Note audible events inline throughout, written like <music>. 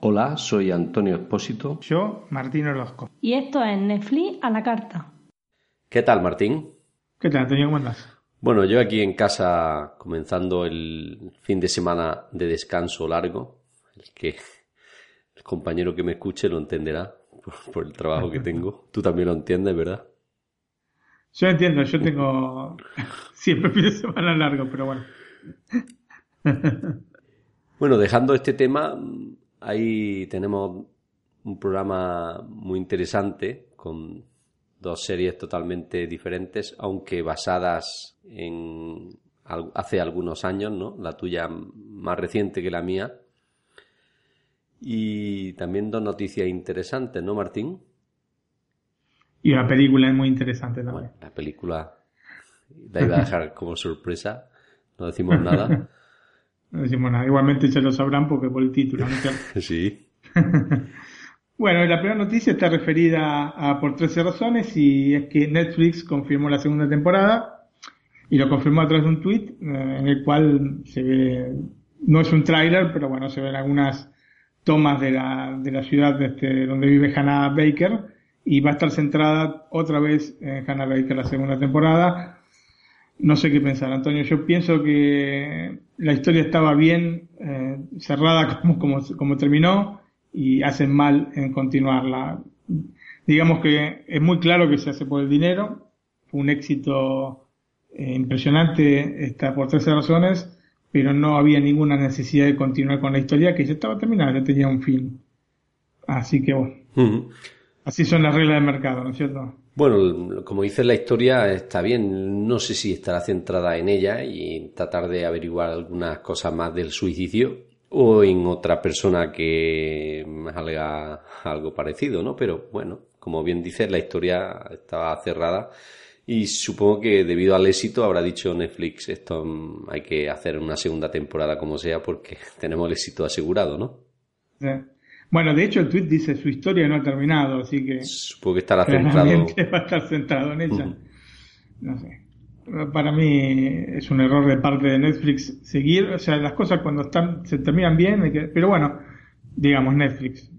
Hola, soy Antonio Espósito. Yo, Martín Orozco. Y esto es Netflix a la carta. ¿Qué tal, Martín? ¿Qué tal, Antonio? ¿Cómo andas? Bueno, yo aquí en casa comenzando el fin de semana de descanso largo, el que el compañero que me escuche lo entenderá por, <laughs> por el trabajo que tengo. Tú también lo entiendes, ¿verdad? Yo entiendo, yo tengo siempre fin de semana largo, pero bueno. Bueno, dejando este tema, ahí tenemos un programa muy interesante con dos series totalmente diferentes, aunque basadas en hace algunos años, ¿no? La tuya más reciente que la mía. Y también dos noticias interesantes, ¿no, Martín? Y una película muy interesante también. Bueno, la película la iba a dejar <laughs> como sorpresa, no decimos nada. <laughs> No decimos nada. Igualmente ya lo sabrán porque por el título. ¿no <laughs> es? Sí. Bueno, la primera noticia está referida a por 13 razones y es que Netflix confirmó la segunda temporada y lo confirmó a través de un tweet eh, en el cual se ve, no es un tráiler, pero bueno, se ven algunas tomas de la, de la ciudad este, donde vive Hannah Baker y va a estar centrada otra vez en Hannah Baker la segunda temporada. No sé qué pensar, Antonio. Yo pienso que la historia estaba bien eh, cerrada <laughs> como, como, como terminó y hacen mal en continuarla. Digamos que es muy claro que se hace por el dinero. Fue un éxito eh, impresionante esta por 13 razones, pero no había ninguna necesidad de continuar con la historia que ya estaba terminada, ya tenía un fin. Así que bueno, así son las reglas del mercado, ¿no es cierto? Bueno, como dices, la historia está bien. No sé si estará centrada en ella y tratar de averiguar algunas cosas más del suicidio o en otra persona que haga algo parecido, ¿no? Pero bueno, como bien dices, la historia estaba cerrada y supongo que debido al éxito habrá dicho Netflix esto mm, hay que hacer una segunda temporada como sea porque <laughs> tenemos el éxito asegurado, ¿no? Sí. Bueno, de hecho el tweet dice su historia no ha terminado, así que Supongo que estará centrado. <laughs> va a estar centrado en ella. No sé. Para mí es un error de parte de Netflix seguir, o sea, las cosas cuando están se terminan bien, que- pero bueno, digamos Netflix,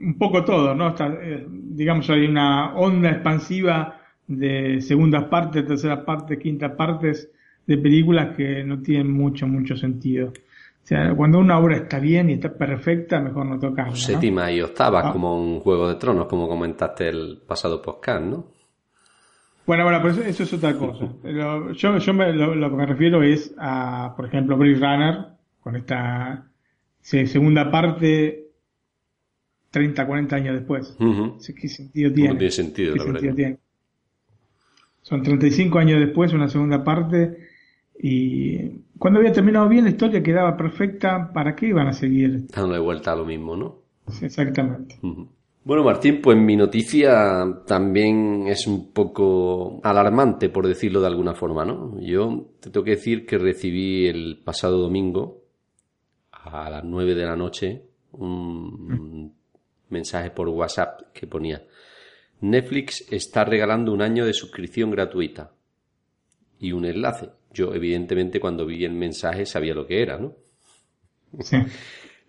un poco todo, ¿no? Está, eh, digamos hay una onda expansiva de segundas partes, terceras partes, quintas partes de películas que no tienen mucho, mucho sentido. O sea, cuando una obra está bien y está perfecta, mejor no tocarla. ¿no? Séptima y octava, Ah. como un Juego de Tronos, como comentaste el pasado podcast, ¿no? Bueno, bueno, pero eso, eso es otra cosa. Lo- yo yo me- lo, lo que me refiero es a, por ejemplo, Blade Runner, con esta se- segunda parte 30, 40 años después. Sí, ¿Qué sentido tiene? No tiene sentido, ¿Qué la sentido tiene? Son 35 años después, una segunda parte, y cuando había terminado bien la historia quedaba perfecta, ¿para qué iban a seguir? Dándole vuelta a lo mismo, ¿no? Exactamente. Bueno, Martín, pues mi noticia también es un poco alarmante, por decirlo de alguna forma, ¿no? Yo te tengo que decir que recibí el pasado domingo, a las 9 de la noche, un mensaje por WhatsApp que ponía Netflix está regalando un año de suscripción gratuita y un enlace. Yo, evidentemente, cuando vi el mensaje sabía lo que era, ¿no? Sí. <laughs>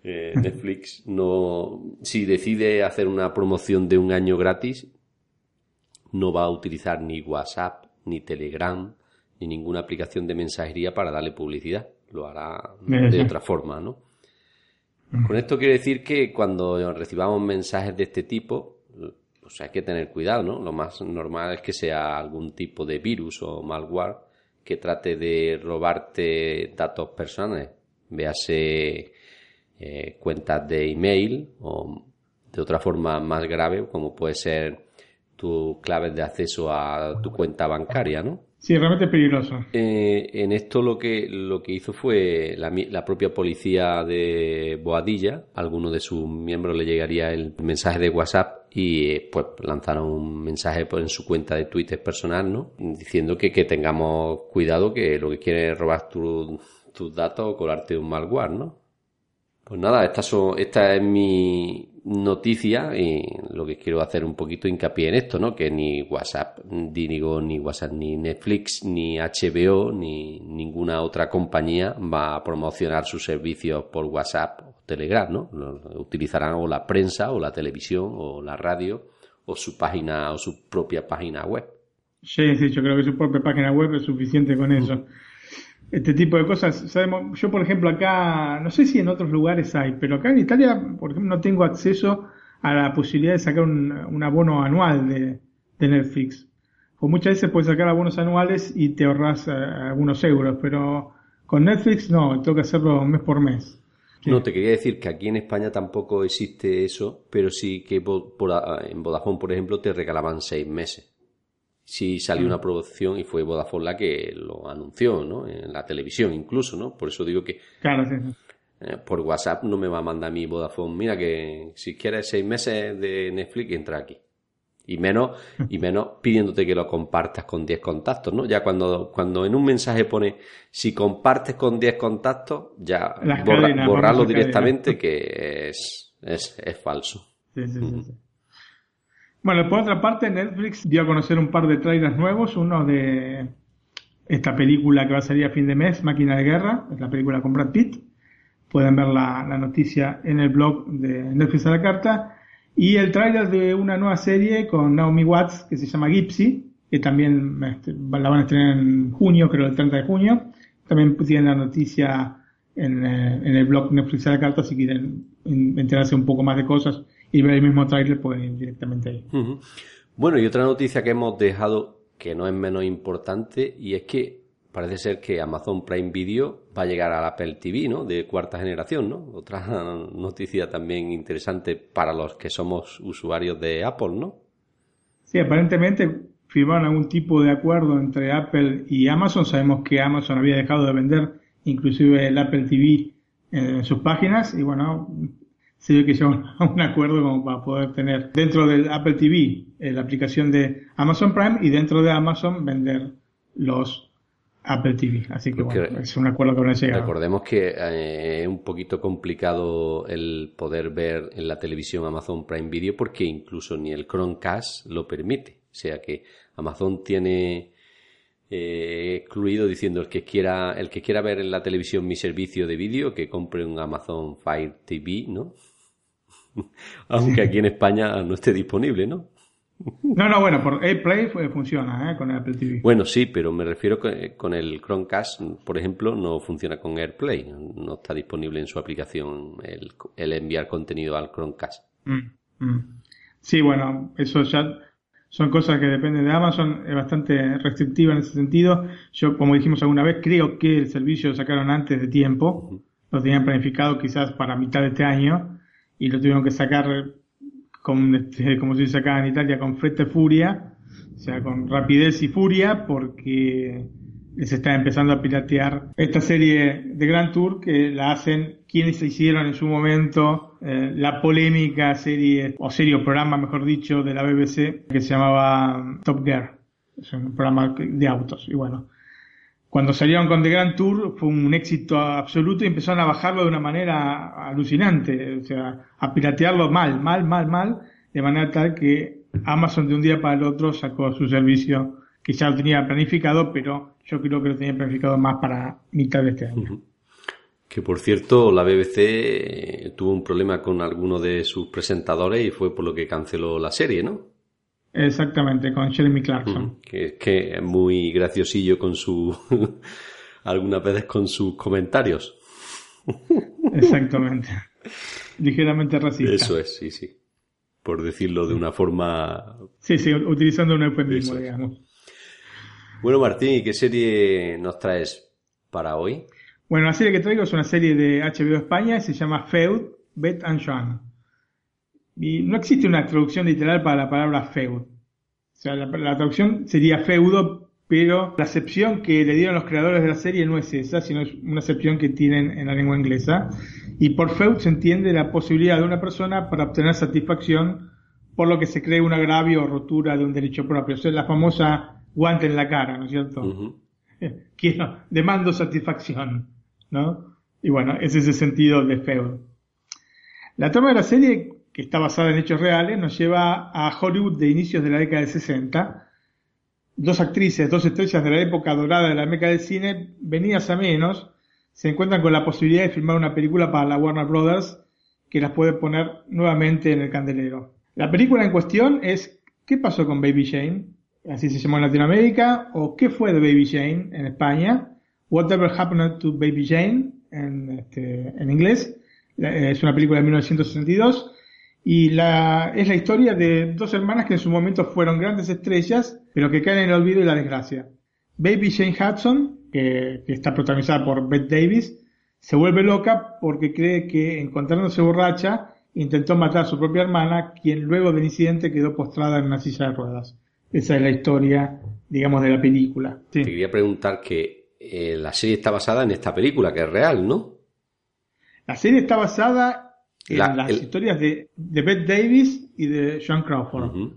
Eh, Netflix no, si decide hacer una promoción de un año gratis, no va a utilizar ni WhatsApp, ni Telegram, ni ninguna aplicación de mensajería para darle publicidad. Lo hará de otra forma, ¿no? Con esto quiero decir que cuando recibamos mensajes de este tipo, pues hay que tener cuidado, ¿no? Lo más normal es que sea algún tipo de virus o malware que trate de robarte datos personales, véase eh, cuentas de email o de otra forma más grave, como puede ser tus claves de acceso a tu cuenta bancaria, ¿no? Sí, realmente peligroso. Eh, en esto lo que, lo que hizo fue la, la propia policía de Boadilla, a alguno de sus miembros le llegaría el mensaje de WhatsApp y pues lanzaron un mensaje pues, en su cuenta de Twitter personal, ¿no? Diciendo que, que tengamos cuidado que lo que quiere es robar tu- tus datos o colarte un malware, ¿no? Pues nada, esta, son, esta es mi, noticia y lo que quiero hacer un poquito hincapié en esto, ¿no? Que ni WhatsApp, digo, ni WhatsApp, ni Netflix, ni HBO, ni ninguna otra compañía va a promocionar sus servicios por WhatsApp Telegram, ¿no? Utilizarán o la prensa o la televisión o la radio o su página o su propia página web. Sí, sí, yo creo que su propia página web es suficiente con eso este tipo de cosas. Sabemos, yo, por ejemplo, acá, no sé si en otros lugares hay, pero acá en Italia, por ejemplo, no tengo acceso a la posibilidad de sacar un, abono anual de, Netflix. O muchas veces puedes sacar abonos anuales y te ahorras eh, algunos euros, pero con Netflix no, tengo que hacerlo mes por mes. No, te quería decir que aquí en España tampoco existe eso, pero sí que en Vodafone, por ejemplo, te regalaban seis meses sí salió una producción y fue Vodafone la que lo anunció, ¿no? En la televisión incluso, ¿no? Por eso digo que... Claro, sí. Eh, por WhatsApp no me va a mandar mi Vodafone, mira que si quieres seis meses de Netflix entra aquí. Y menos, y menos pidiéndote que lo compartas con 10 contactos, ¿no? Ya cuando, cuando en un mensaje pone si compartes con 10 contactos, ya borrarlo directamente que es, es, es falso. Sí, sí, sí. Bueno, por otra parte, Netflix dio a conocer un par de trailers nuevos. Uno de esta película que va a salir a fin de mes, Máquina de Guerra, es la película con Brad Pitt. Pueden ver la, noticia en el blog de Netflix a la carta. Y el trailer de una nueva serie con Naomi Watts que se llama Gypsy, que también este, la van a estrenar en junio, creo el 30 de junio. También tienen la noticia en, eh, en el blog Netflix la carta si quieren enterarse un poco más de cosas y ver el mismo trailer pueden ir directamente ahí. Bueno, y otra noticia que hemos dejado que no es menos importante y es que parece ser que Amazon Prime Video va a llegar al Apple TV, ¿no? De cuarta generación, ¿no? Otra <laughs> noticia también interesante para los que somos usuarios de Apple, ¿no? Sí, aparentemente firmaron algún tipo de acuerdo entre Apple y Amazon. Sabemos que Amazon había dejado de vender inclusive el Apple TV en sus páginas y bueno, se ve que llegan a un acuerdo como para poder tener dentro del Apple TV eh, la aplicación de Amazon Prime y dentro de Amazon vender los Apple TV. Así que bueno, es un acuerdo que van a llegar. Recordemos que eh, es un poquito complicado el poder ver en la televisión Amazon Prime Video porque incluso ni el Chromecast lo permite. O sea que Amazon tiene eh, excluido diciendo el que quiera el que quiera ver en la televisión mi servicio de vídeo que compre un Amazon Fire TV, ¿no? <laughs> Aunque aquí en España no esté disponible, ¿no? No, no, bueno, por AirPlay funciona ¿eh? con Apple TV. Bueno, sí, pero me refiero que con el Chromecast, por ejemplo, no funciona con AirPlay. No está disponible en su aplicación el, enviar contenido al Chromecast. Mm, mm. Sí, bueno, eso ya son cosas que dependen de Amazon. Es bastante restrictiva en ese sentido. Yo, como dijimos alguna vez, creo que el servicio lo sacaron antes de tiempo. Lo tenían planificado quizás para mitad de este año y lo tuvieron que sacar con, este, como se dice acá en Italia, con frente furia, o sea, con rapidez y furia, porque se está empezando a piratear esta serie de Grand Tour que la hacen quienes hicieron en su momento eh, la polémica serie, o serie programa, mejor dicho, de la BBC que se llamaba Top Gear. Es un programa de autos. Y bueno, cuando salieron con The Grand Tour fue un éxito absoluto y empezaron a bajarlo de una manera alucinante, o sea, a piratearlo mal, mal, mal, mal, de manera tal que Amazon de un día para el otro sacó su servicio que ya lo tenía planificado, pero yo creo que lo tenía planificado más para mitad de este año. Que por cierto, la BBC eh, tuvo un problema con alguno de sus presentadores y fue por lo que canceló la serie, ¿no? Exactamente, con Jeremy Clarkson. que, que es muy graciosillo con su. <laughs> algunas veces con sus comentarios. <laughs> Exactamente. Ligeramente racista. Eso es, sí, sí. Por decirlo de una forma. Sí, sí, utilizando un eufemismo, digamos. Bueno, Martín, qué serie nos traes para hoy? Bueno, la serie que traigo es una serie de HBO España, se llama Feud, Bet and Sean. Y no existe una traducción literal para la palabra feud. O sea, la, traducción sería feudo, pero la acepción que le dieron los creadores de la serie no es esa, sino es una acepción que tienen en la lengua inglesa. Y por feud se entiende la posibilidad de una persona para obtener satisfacción por lo que se cree un agravio o rotura de un derecho propio. O sea, la famosa guante en la cara, ¿no es cierto? <laughs> Quiero, demando satisfacción, ¿no? Y bueno, es ese sentido de feud. La trama de la serie que está basada en hechos reales, nos lleva a Hollywood de inicios de la década de 60. Dos actrices, dos estrellas de la época dorada de la meca del cine, venidas a menos, se encuentran con la posibilidad de filmar una película para la Warner Brothers que las puede poner nuevamente en el candelero. La película en cuestión es ¿Qué pasó con Baby Jane? Así se llamó en Latinoamérica, o ¿Qué fue de Baby Jane en España? Whatever Happened to Baby Jane en, este, en inglés. Es una película de 1962 y la, es la historia de dos hermanas que en su momento fueron grandes estrellas, pero que caen en el olvido y la desgracia. Baby Jane Hudson, que, que está protagonizada por Bette Davis, se vuelve loca porque cree que encontrándose borracha intentó matar a su propia hermana, quien luego del incidente quedó postrada en una silla de ruedas. Esa es la historia, digamos, de la película. Te quería preguntar que eh, la serie está basada en esta película, que es real, ¿no? La serie está basada en las historias de, de Bette Davis y de John Crawford.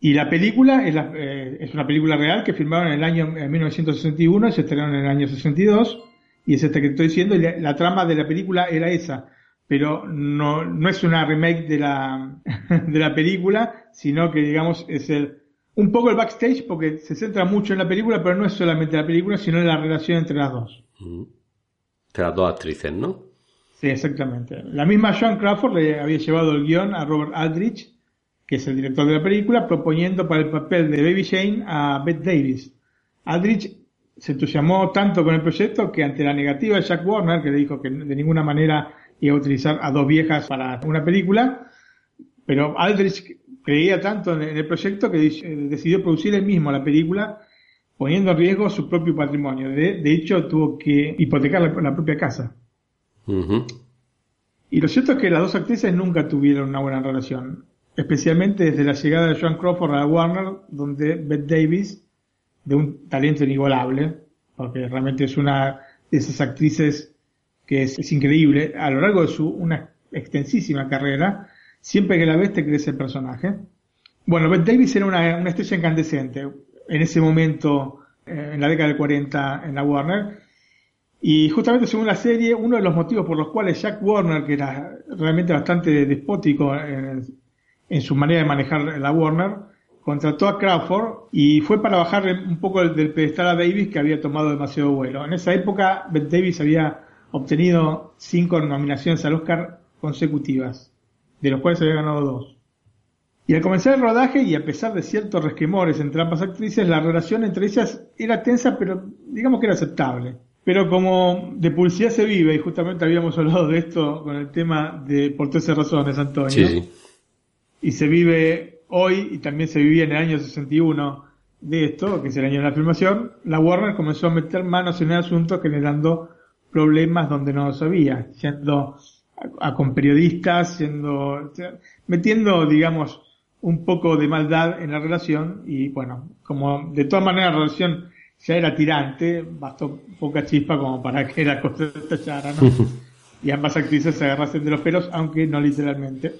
Y la película es, eh, es, una película real que filmaron en el año 1961 y se estrenaron en el año 62. Y es esta que estoy diciendo. Y la, trama de la película era esa. Pero no, no es una remake de la, <laughs> de la película, sino que digamos es el, un poco el backstage porque se centra mucho en la película, pero no es solamente la película, sino en la relación entre las dos. Entre las dos actrices, ¿no? Exactamente. La misma John Crawford le había llevado el guion a Robert Aldrich, que es el director de la película, proponiendo para el papel de Baby Jane a Bette Davis. Aldrich se entusiasmó tanto con el proyecto que ante la negativa de Jack Warner, que le dijo que de ninguna manera iba a utilizar a dos viejas para una película, pero Aldrich creía tanto en el proyecto que decidió producir él mismo la película, poniendo en riesgo su propio patrimonio. De, hecho, tuvo que hipotecar la, propia casa. Y lo cierto es que las dos actrices nunca tuvieron una buena relación, especialmente desde la llegada de Joan Crawford a Warner, donde Bette Davis de un talento inigualable, porque realmente es una de esas actrices que es, increíble a lo largo de su una extensísima carrera, siempre que la ves te crece el personaje. Bueno, Bette Davis era una, estrella incandescente en ese momento, eh, en la década del 40 en la Warner, y justamente según la serie, uno de los motivos por los cuales Jack Warner, que era realmente bastante despótico en, su manera de manejar la Warner, contrató a Crawford y fue para bajar un poco del pedestal a Davis que había tomado demasiado vuelo. En esa época, Bette Davis había obtenido cinco nominaciones al Oscar consecutivas, de los cuales había ganado dos. Y al comenzar el rodaje, y a pesar de ciertos resquemores entre ambas actrices, la relación entre ellas era tensa, pero digamos que era aceptable. Pero como de publicidad se vive, y justamente habíamos hablado de esto con el tema de por 13 razones, Antonio. Sí, Y se vive hoy y también se vivía en el año 61 de esto, que es el año de la filmación, la Warner comenzó a meter manos en el asunto generando problemas donde no lo sabía, yendo a, con periodistas, siendo, metiendo, digamos, un poco de maldad en la relación y bueno, como de todas maneras la relación ya era tirante, bastó poca chispa como para que la cosa estallara, ¿no? <laughs> y ambas actrices se agarrasen de los pelos, aunque no literalmente.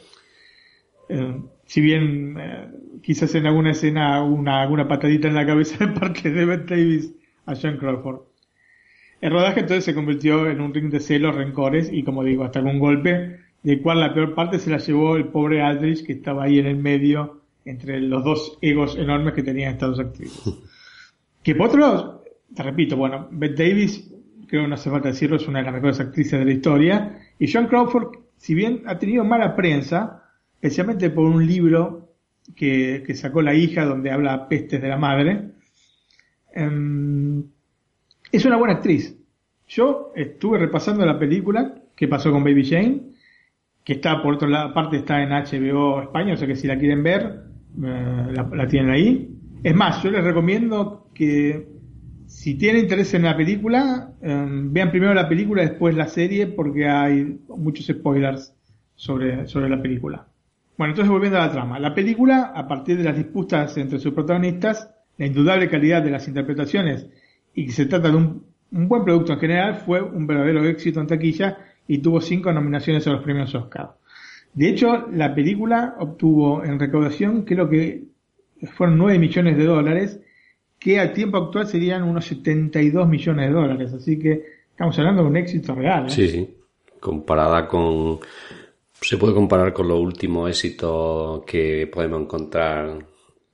Eh, si bien eh, quizás en alguna escena una, alguna patadita en la cabeza de parte de Bette Davis a Sean Crawford. El rodaje entonces se convirtió en un ring de celos, rencores y como digo, hasta con un golpe, del cual la peor parte se la llevó el pobre Aldrich que estaba ahí en el medio entre los dos egos enormes que tenían estas dos actrices. <laughs> Que por otro lado, te repito, bueno, Bette Davis, creo que no hace falta decirlo, es una de las mejores actrices de la historia, y Sean Crawford, si bien ha tenido mala prensa, especialmente por un libro que, sacó la hija donde habla pestes de la madre. Em, es una buena actriz. Yo estuve repasando la película que pasó con Baby Jane, que está por otra parte está en HBO España, o sea que si la quieren ver, eh, la, tienen ahí. Es más, yo les recomiendo que si tienen interés en la película, em, vean primero la película, después la serie, porque hay muchos spoilers sobre, sobre la película. Bueno, entonces volviendo a la trama. La película, a partir de las disputas entre sus protagonistas, la indudable calidad de las interpretaciones y que se trata de un, buen producto en general, fue un verdadero éxito en taquilla y tuvo cinco nominaciones a los premios Oscar. De hecho, la película obtuvo en recaudación, creo que fueron 9 millones de dólares, que al tiempo actual serían unos 72 millones de dólares. Así que estamos hablando de un éxito real. ¿eh? Sí, sí. Comparada con ¿Se puede comparar con los últimos éxitos que podemos encontrar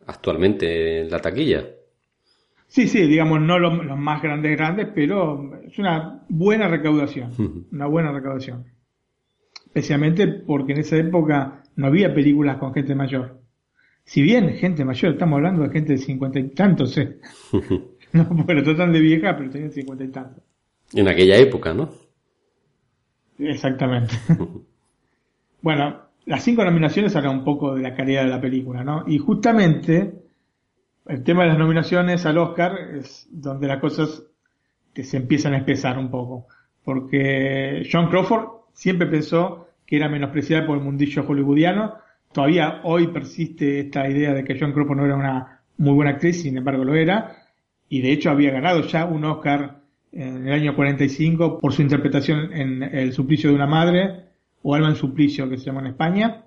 actualmente en la taquilla? Sí, sí, digamos, no los, los más grandes, grandes, pero es una buena recaudación. Una buena recaudación. Especialmente porque en esa época no había películas con gente mayor. Si bien gente mayor, estamos hablando de gente de cincuenta y tantos, ¿eh? <laughs> no, bueno, tratan de vieja, pero tenían cincuenta y tantos. En aquella época, ¿no? Exactamente. <laughs> bueno, las cinco nominaciones hablan un poco de la calidad de la película, ¿no? Y justamente el tema de las nominaciones al Oscar es donde las cosas que se empiezan a espesar un poco. Porque John Crawford siempre pensó que era menospreciada por el mundillo hollywoodiano. Todavía hoy persiste esta idea de que John Crawford no era una muy buena actriz, sin embargo lo era. Y de hecho había ganado ya un Oscar en el año 45 por su interpretación en El suplicio de una madre, o Alma en suplicio, que se llama en España.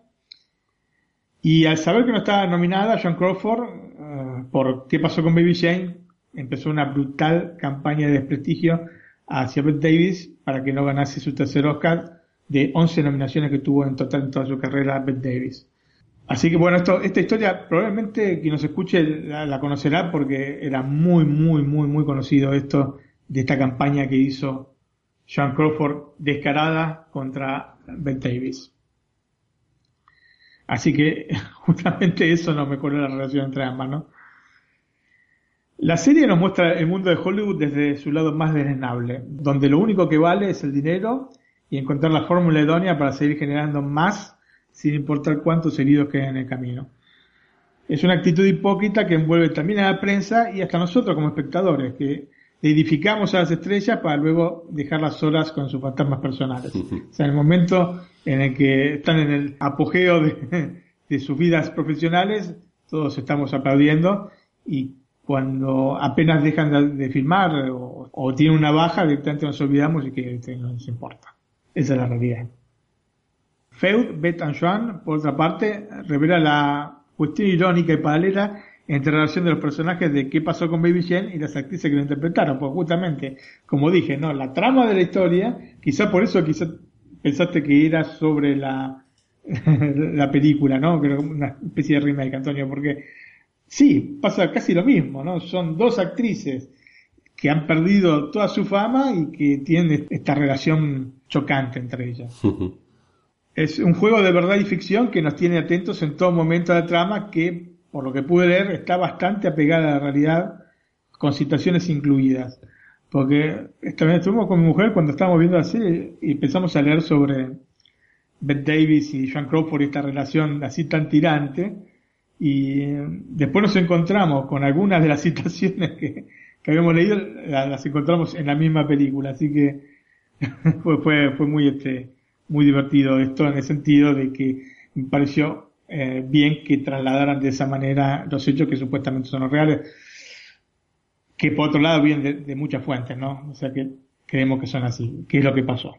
Y al saber que no estaba nominada, John Crawford, uh, por ¿Qué pasó con Baby Jane? empezó una brutal campaña de desprestigio hacia Bette Davis para que no ganase su tercer Oscar de 11 nominaciones que tuvo en total en toda su carrera Bette Davis. Así que bueno, esto, esta historia probablemente quien nos escuche la, conocerá porque era muy, muy, muy, muy conocido esto de esta campaña que hizo John Crawford descarada contra Bette Davis. Así que <laughs> justamente eso nos mejoró la relación entre ambas, ¿no? La serie nos muestra el mundo de Hollywood desde su lado más desnable, donde lo único que vale es el dinero y encontrar la fórmula idónea para seguir generando más sin importar cuántos heridos queden en el camino. Es una actitud hipócrita que envuelve también a la prensa y hasta nosotros como espectadores, que edificamos a las estrellas para luego dejarlas solas con sus fantasmas personales. O sea, en el momento en el que están en el apogeo de, de sus vidas profesionales, todos estamos aplaudiendo y cuando apenas dejan de, filmar o, o, tienen una baja, directamente nos olvidamos y que no nos importa. Esa es la realidad. Feud, Bet and Joan, por otra parte, revela la cuestión irónica y paralela entre la relación de los personajes de qué pasó con Baby Jane y las actrices que lo interpretaron, pues justamente, como dije, no, la trama de la historia, quizá por eso quizá pensaste que era sobre la, <laughs> la película, ¿no? Creo una especie de remake, Antonio, porque sí, pasa casi lo mismo, ¿no? Son dos actrices que han perdido toda su fama y que tienen esta relación chocante entre ellas. <laughs> es un juego de verdad y ficción que nos tiene atentos en todo momento de la trama que, por lo que pude leer, está bastante apegada a la realidad con situaciones incluidas. Porque también estuvimos con mi mujer cuando estábamos viendo la serie y empezamos a leer sobre Bette Davis y Joan Crawford y esta relación así tan tirante y después nos encontramos con algunas de las <laughs> situaciones que, que habíamos leído, las encontramos en la misma película, así que <laughs> fue, fue, fue muy este, muy divertido esto en el sentido de que me pareció eh, bien que trasladaran de esa manera los hechos que supuestamente son reales, que por otro lado vienen de, muchas fuentes, ¿no? O sea que creemos que son así, que es lo que pasó.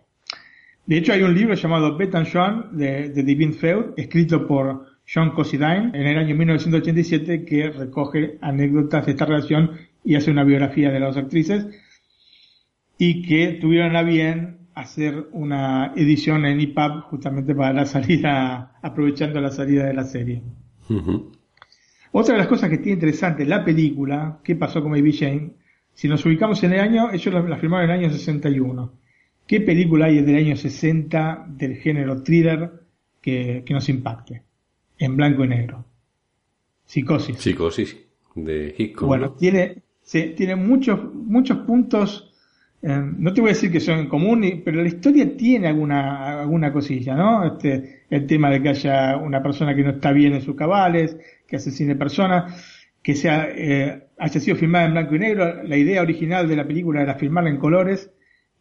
De hecho hay un libro llamado Bet and Joan de, Divine Feud, escrito por John Considine en el año 1987, que recoge anécdotas de esta relación y hace una biografía de las actrices, y que tuvieron a bien hacer una edición en EPUB justamente para la salida, aprovechando la salida de la serie. Uh -huh. Otra de las cosas que tiene interesante la película, ¿qué pasó con Baby Jane? Si nos ubicamos en el año, ellos la, la filmaron en el año 61. ¿Qué película hay del año 60 del género thriller que, que nos impacte? En blanco y negro. Psicosis. Psicosis, de Hitchcock. Bueno, ¿no? tiene, tiene muchos, muchos puntos eh, no te voy a decir que son en común, pero la historia tiene alguna, alguna cosilla, ¿no? Este, el tema de que haya una persona que no está bien en sus cabales, que asesine personas, que sea, eh, haya sido filmada en blanco y negro. La idea original de la película era filmarla en colores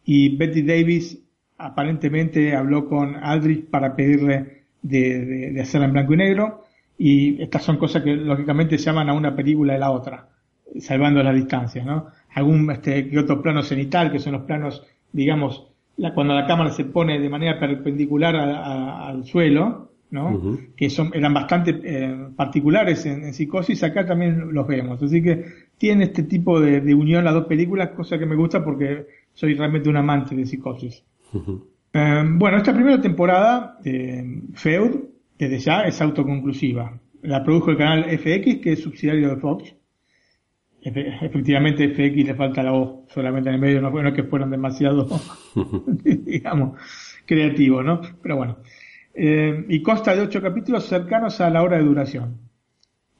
y Betty Davis aparentemente habló con Aldrich para pedirle de, de, de hacerla en blanco y negro y estas son cosas que lógicamente llaman a una película de la otra, salvando las distancias, ¿no? Algún este, que otro plano cenital, que son los planos, digamos, la, cuando la cámara se pone de manera perpendicular a, a, al suelo, ¿no? Uh -huh. Que son, eran bastante eh, particulares en, en, psicosis, acá también los vemos. Así que tiene este tipo de, de, unión las dos películas, cosa que me gusta porque soy realmente un amante de psicosis. Uh -huh. Eh, bueno, esta primera temporada de Feud, desde ya, es autoconclusiva. La produjo el canal FX, que es subsidiario de Fox. Efectivamente, FX le falta la voz solamente en el medio, no es que fueron demasiado, <laughs> digamos, creativos, ¿no? Pero bueno. Eh, y consta de ocho capítulos cercanos a la hora de duración.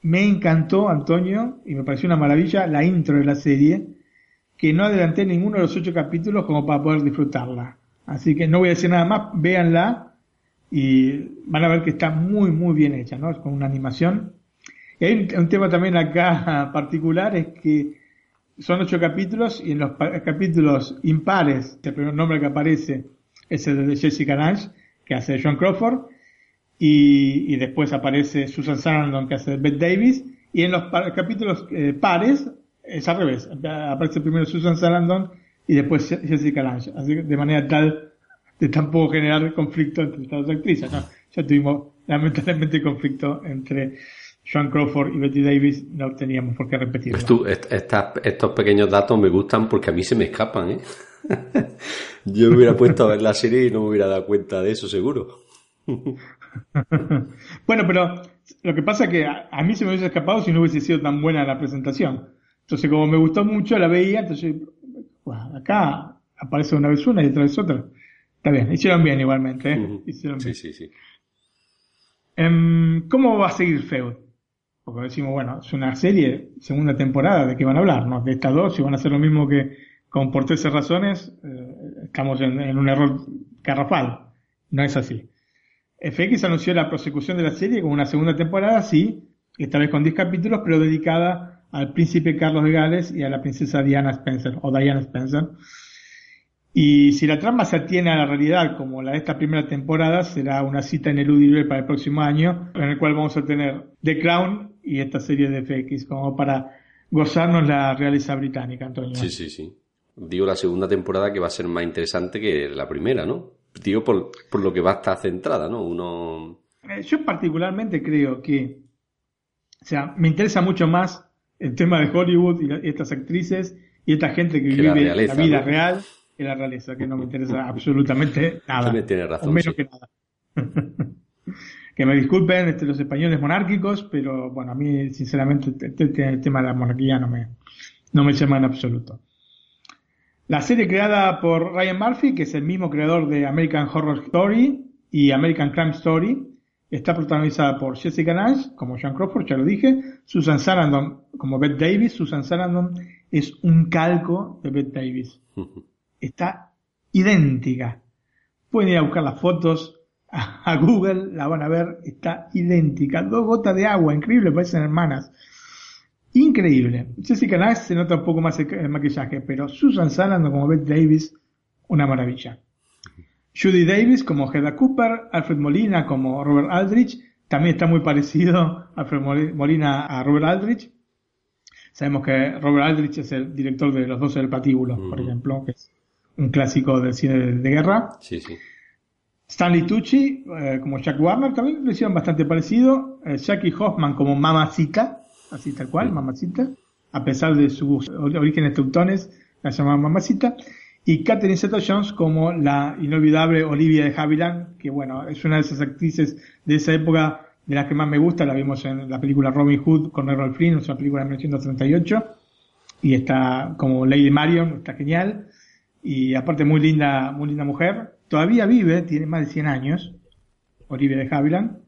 Me encantó, Antonio, y me pareció una maravilla la intro de la serie, que no adelanté ninguno de los ocho capítulos como para poder disfrutarla. Así que no voy a decir nada más, véanla y van a ver que está muy, muy bien hecha, ¿no? Con una animación. Un, tema también acá <laughs> particular, es que son ocho capítulos y en los capítulos impares, el primer nombre que aparece es el de Jessica Lange, que hace John Crawford, y, después aparece Susan Sarandon, que hace Beth Davis, y en los capítulos eh, pares es al revés, aparece primero Susan Sarandon y después Jessica Lange, así que de manera tal de tampoco generar conflicto entre estas dos actrices. Ya tuvimos lamentablemente conflicto entre John Crawford y Betty Davis, no teníamos por qué repetirlo. estos pequeños datos me gustan porque a mí se me escapan, ¿eh? <laughs> Yo me hubiera puesto a ver la serie y no me hubiera dado cuenta de eso, seguro. <laughs> bueno, pero lo que pasa es que a, mí se me hubiese escapado si no hubiese sido tan buena la presentación. Entonces, como me gustó mucho, la veía, entonces, acá aparece una vez una y otra vez otra. Está bien, hicieron bien igualmente, ¿eh? Hicieron bien. Sí, sí, sí. Em, ¿Cómo va a seguir Feud? Porque decimos, bueno, es una serie, segunda temporada, ¿de qué van a hablar? ¿no? De estas dos, si van a hacer lo mismo que con por 13 razones, eh, estamos en, un error garrafal. No es así. FX anunció la prosecución de la serie con una segunda temporada, sí, esta vez con 10 capítulos, pero dedicada al príncipe Carlos de Gales y a la princesa Diana Spencer, o Diana Spencer. Y si la trama se atiene a la realidad como la de esta primera temporada, será una cita ineludible para el próximo año, en el cual vamos a tener The Crown y esta serie de FX, como para gozarnos la realeza británica, Antonio. Sí, sí, sí digo la segunda temporada que va a ser más interesante que la primera, ¿no? Digo por, por lo que va a estar centrada, ¿no? Uno... Eh, yo particularmente creo que, o sea, me interesa mucho más el tema de Hollywood y, estas actrices y esta gente que, vive la, vida real que la realeza, que no me interesa <laughs> absolutamente nada. Tiene razón. menos que nada. <laughs> que me disculpen este, los españoles monárquicos, pero bueno, a mí sinceramente el, tema de la monarquía no me, no me llama en absoluto. La serie creada por Ryan Murphy, que es el mismo creador de American Horror Story y American Crime Story, está protagonizada por Jessica Lange, como John Crawford, ya lo dije, Susan Sarandon como Beth Davis. Susan Sarandon es un calco de Beth Davis. <laughs> Está idéntica. Pueden ir a buscar las fotos <laughs> a, Google, la van a ver, está idéntica. Dos gotas de agua, increíble, parecen hermanas. Increíble. Jessica Lange se nota un poco más el, maquillaje, pero Susan Sarandon como Beth Davis, una maravilla. Judy Davis como Hedda Cooper, Alfred Molina como Robert Aldrich, también está muy parecido <laughs> Alfred Molina a Robert Aldrich. Sabemos que Robert Aldrich es el director de Los Dos del Patíbulo, por ejemplo, que es un clásico del cine de, guerra. Sí, sí. Stanley Tucci eh, como Jack Warner también lo hicieron bastante parecido. Eh, Jackie Hoffman como Mamacita así tal cual, mamacita, a pesar de sus orígenes teutones, la llamaban mamacita, y Catherine Zeta-Jones como la inolvidable Olivia de Havilland, que bueno, es una de esas actrices de esa época de las que más me gusta, la vimos en la película Robin Hood con Errol Flynn, es una película de 1938, y está como Lady Marion, está genial, y aparte muy linda, muy linda mujer, todavía vive, tiene más de 100 años, Olivia de Havilland,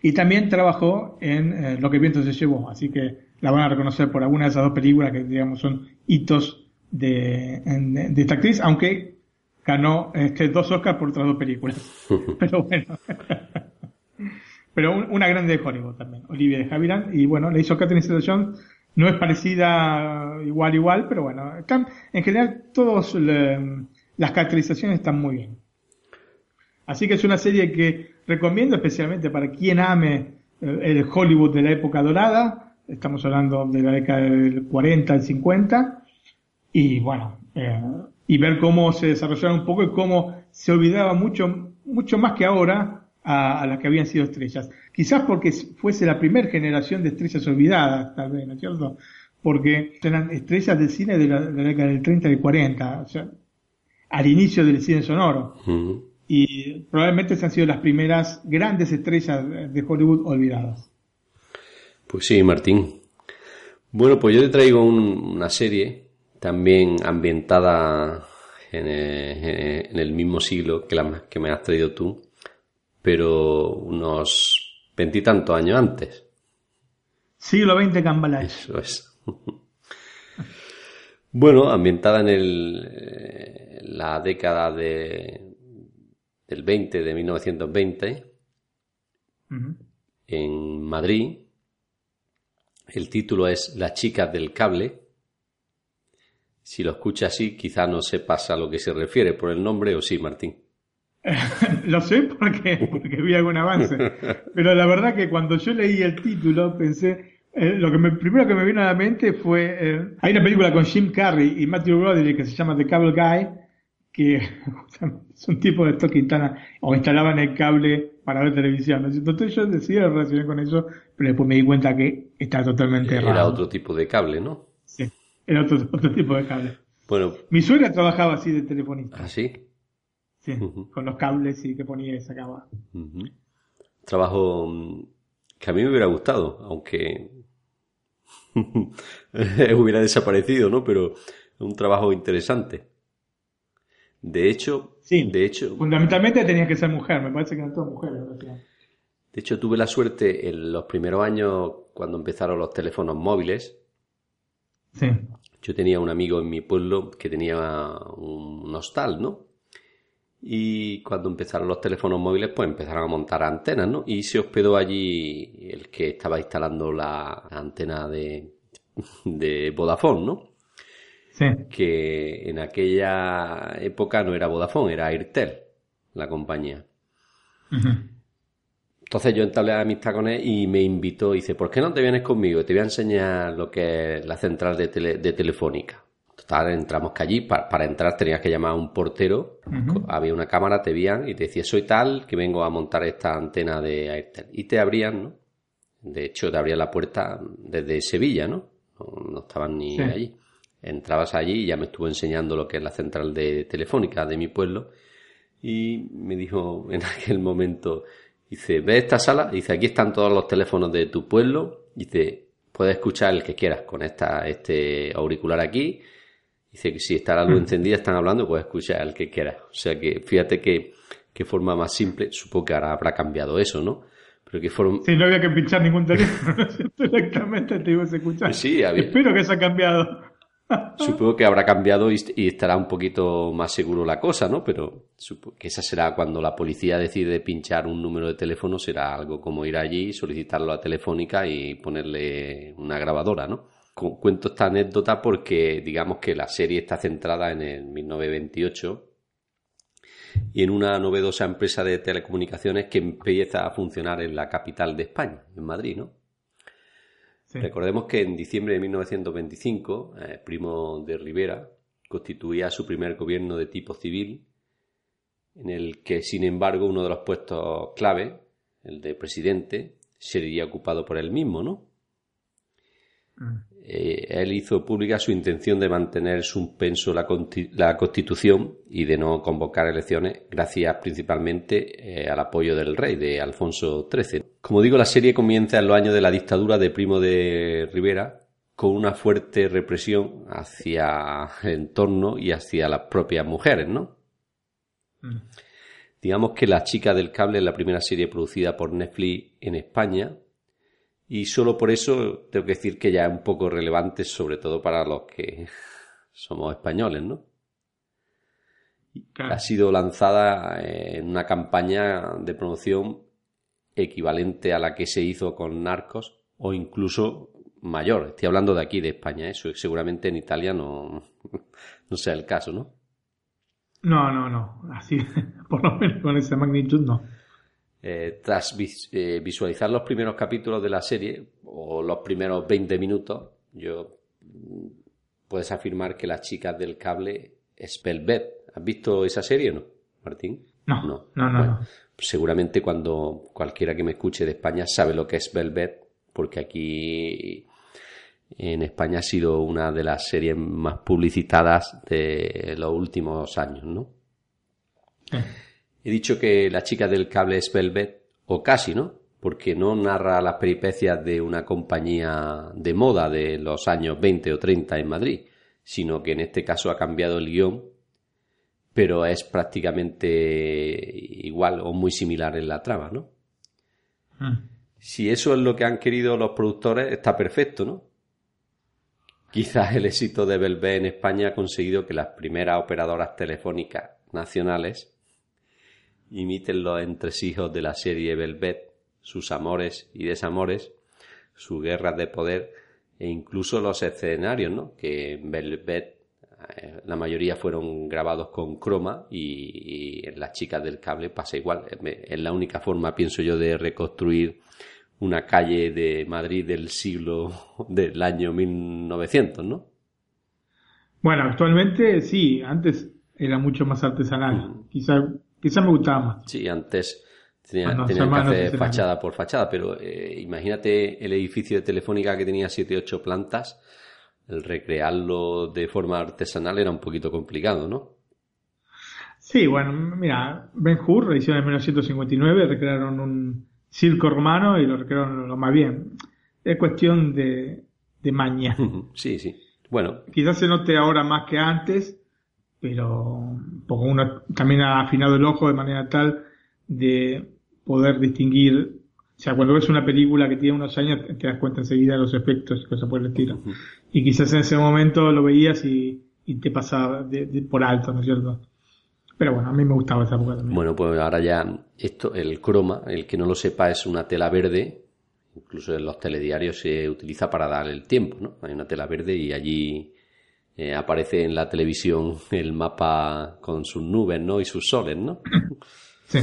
y también trabajó en eh, Lo que viento se llevó, así que la van a reconocer por alguna de esas dos películas que digamos son hitos de, de, esta actriz, aunque ganó este, dos Oscars por otras dos películas. <laughs> Pero bueno. <laughs> Pero una grande de Hollywood también, Olivia de Havilland, y bueno, le hizo Catherine Zeta no es parecida igual igual, pero bueno, en general todas las caracterizaciones están muy bien. Así que es una serie que recomiendo especialmente para quien ame eh, el Hollywood de la época dorada. Estamos hablando de la década del 40 al 50. Y bueno, eh, y ver cómo se desarrollaron un poco y cómo se olvidaba mucho, mucho más que ahora a, las que habían sido estrellas. Quizás porque fuese la primera generación de estrellas olvidadas, tal vez, ¿no es cierto? Porque eran estrellas del cine de la, década del 30 y del 40. O sea, al inicio del cine sonoro. Y probablemente esas han sido las primeras grandes estrellas de Hollywood olvidadas. Pues sí, Martín. Bueno, pues yo te traigo una serie también ambientada en el, mismo siglo que la que me has traído tú, pero unos veintitantos años antes. Siglo XX Cambalache. Eso es. <laughs> bueno, ambientada en el, eh, la década de, del 20, de 1920, en Madrid. El título es Las chicas del cable. Si lo escucha así, quizá no sepas a lo que se refiere por el nombre, o sí, Martín. <laughs> lo sé porque, porque vi algún avance. Pero la verdad que cuando yo leí el título pensé, eh, lo que me, primero que me vino a la mente fue, eh, hay una película con Jim Carrey y Matthew Broderick que se llama The Cable Guy, que <laughs> es un tipo de esto que o instalaban el cable para ver televisión. Entonces yo decidí relacionar con eso, pero después me di cuenta que está totalmente Era Era otro tipo de cable, ¿no? Sí, era <laughs> otro, tipo de cable. Bueno. Mi suegra trabajaba así de telefonista. ¿Ah, sí? Sí, con los cables y que ponía y sacaba. Trabajo mm, que a mí me hubiera gustado, aunque <laughs> hubiera desaparecido, ¿no? Pero un trabajo interesante. De hecho, sí, de hecho, fundamentalmente tenía que ser mujer, me parece que eran todas mujeres. De hecho, tuve la suerte en los primeros años, cuando empezaron los teléfonos móviles. Sí. Yo tenía un amigo en mi pueblo que tenía un hostal, ¿no? Y cuando empezaron los teléfonos móviles, pues empezaron a montar antenas, ¿no? Y se hospedó allí el que estaba instalando la antena de, de Vodafone, ¿no? Que en aquella época no era Vodafone, era Airtel, la compañía. Entonces yo entablé amistad con él y me invitó y dice, ¿por qué no te vienes conmigo? Te voy a enseñar lo que es la central de, de Telefónica. Total, entramos que allí, para, entrar tenías que llamar a un portero, había una cámara, te veían y te decía, soy tal, que vengo a montar esta antena de Airtel. Y te abrían, ¿no? De hecho, te abrían la puerta desde Sevilla, ¿no? No, estaban ni allí. Entrabas allí y ya me estuvo enseñando lo que es la central de telefónica de mi pueblo y me dijo <laughs> en aquel momento, dice, ve esta sala, dice, aquí están todos los teléfonos de tu pueblo, dice, puedes escuchar el que quieras, con esta, este auricular aquí, dice que si está la luz encendida, están hablando, puedes escuchar el que quieras. O sea que fíjate que, qué forma más simple, supongo que ahora habrá cambiado eso, ¿no? Pero que forma... Sí, no había que pinchar ningún teléfono, <laughs> directamente te ibas a escuchar. Sí, había... Espero que eso ha cambiado. <laughs> Supongo que habrá cambiado y, estará un poquito más seguro la cosa, ¿no? Pero que esa será cuando la policía decide pinchar un número de teléfono, será algo como ir allí, solicitarlo a Telefónica y ponerle una grabadora, ¿no? Cuento esta anécdota porque digamos que la serie está centrada en el 1928 y en una novedosa empresa de telecomunicaciones que empieza a funcionar en la capital de España, en Madrid, ¿no? Recordemos que en diciembre de 1925, eh, Primo de Rivera constituía su primer gobierno de tipo civil, en el que, sin embargo, uno de los puestos clave, el de presidente, sería ocupado por él mismo, ¿no? Mm. Eh, él hizo pública su intención de mantener suspenso la, la, Constitución y de no convocar elecciones, gracias principalmente eh, al apoyo del rey, de Alfonso XIII. Como digo, la serie comienza en los años de la dictadura de Primo de Rivera, con una fuerte represión hacia el entorno y hacia las propias mujeres, ¿no? Mm. Digamos que La chica del cable es la primera serie producida por Netflix en España y solo por eso tengo que decir que ya es un poco relevante, sobre todo para los que somos españoles, ¿no? Ha sido lanzada en una campaña de promoción equivalente a la que se hizo con Narcos o incluso mayor. Estoy hablando de aquí, de España. Eso seguramente en Italia no, <laughs> no sea el caso, ¿no? No, no, no. Así, <laughs> por lo menos con esa magnitud, no. Eh, tras eh, visualizar los primeros capítulos de la serie, o los primeros 20 minutos, yo mm, puedes afirmar que las chicas del cable es Velvet. ¿Has visto esa serie o no, Martín? No, no, no. no, seguramente cuando cualquiera que me escuche de España sabe lo que es Velvet, porque aquí en España ha sido una de las series más publicitadas de los últimos años, ¿no? He dicho que la chica del cable es Velvet, o casi, ¿no? Porque no narra las peripecias de una compañía de moda de los años 20 o 30 en Madrid, sino que en este caso ha cambiado el guion, pero es prácticamente igual o muy similar en la trama, ¿no? Mm. Si eso es lo que han querido los productores, está perfecto, ¿no? Quizás el éxito de Belvé en España ha conseguido que las primeras operadoras telefónicas nacionales imiten los entresijos de la serie Velvet, sus amores y desamores, sus guerras de poder e incluso los escenarios, ¿no? Que en Velvet eh, la mayoría fueron grabados con croma y, en las chicas del cable pasa igual. Es la única forma, pienso yo, de reconstruir una calle de Madrid del siglo <laughs> del año 1900, ¿no? Bueno, actualmente sí, antes era mucho más artesanal. Quizá, quizá me gustaba más. Sí, antes tenían, que hacer fachada por fachada, pero eh, imagínate el edificio de Telefónica que tenía 7 8 plantas, el recrearlo de forma artesanal era un poquito complicado, ¿no? Sí, bueno, mira, Ben Hur, edición de 1959, recrearon un, circo romano y lo recrearon lo más bien. Es cuestión de, de maña. <laughs> Sí, sí. Bueno. Quizás se note ahora más que antes, pero porque uno también ha afinado el ojo de manera tal de poder distinguir. O sea, cuando ves una película que tiene unos años, te das cuenta enseguida de los efectos y cosas por el estilo. Y quizás en ese momento lo veías y, y te pasaba por alto, ¿no es cierto? Pero bueno, a mí me gustaba esa época también. Bueno, pues ahora ya esto, el croma, el que no lo sepa, es una tela verde. Incluso en los telediarios se utiliza para dar el tiempo, ¿no? Hay una tela verde y allí eh, aparece en la televisión el mapa con sus nubes, ¿no? Y sus soles, ¿no? <clears throat> Sí.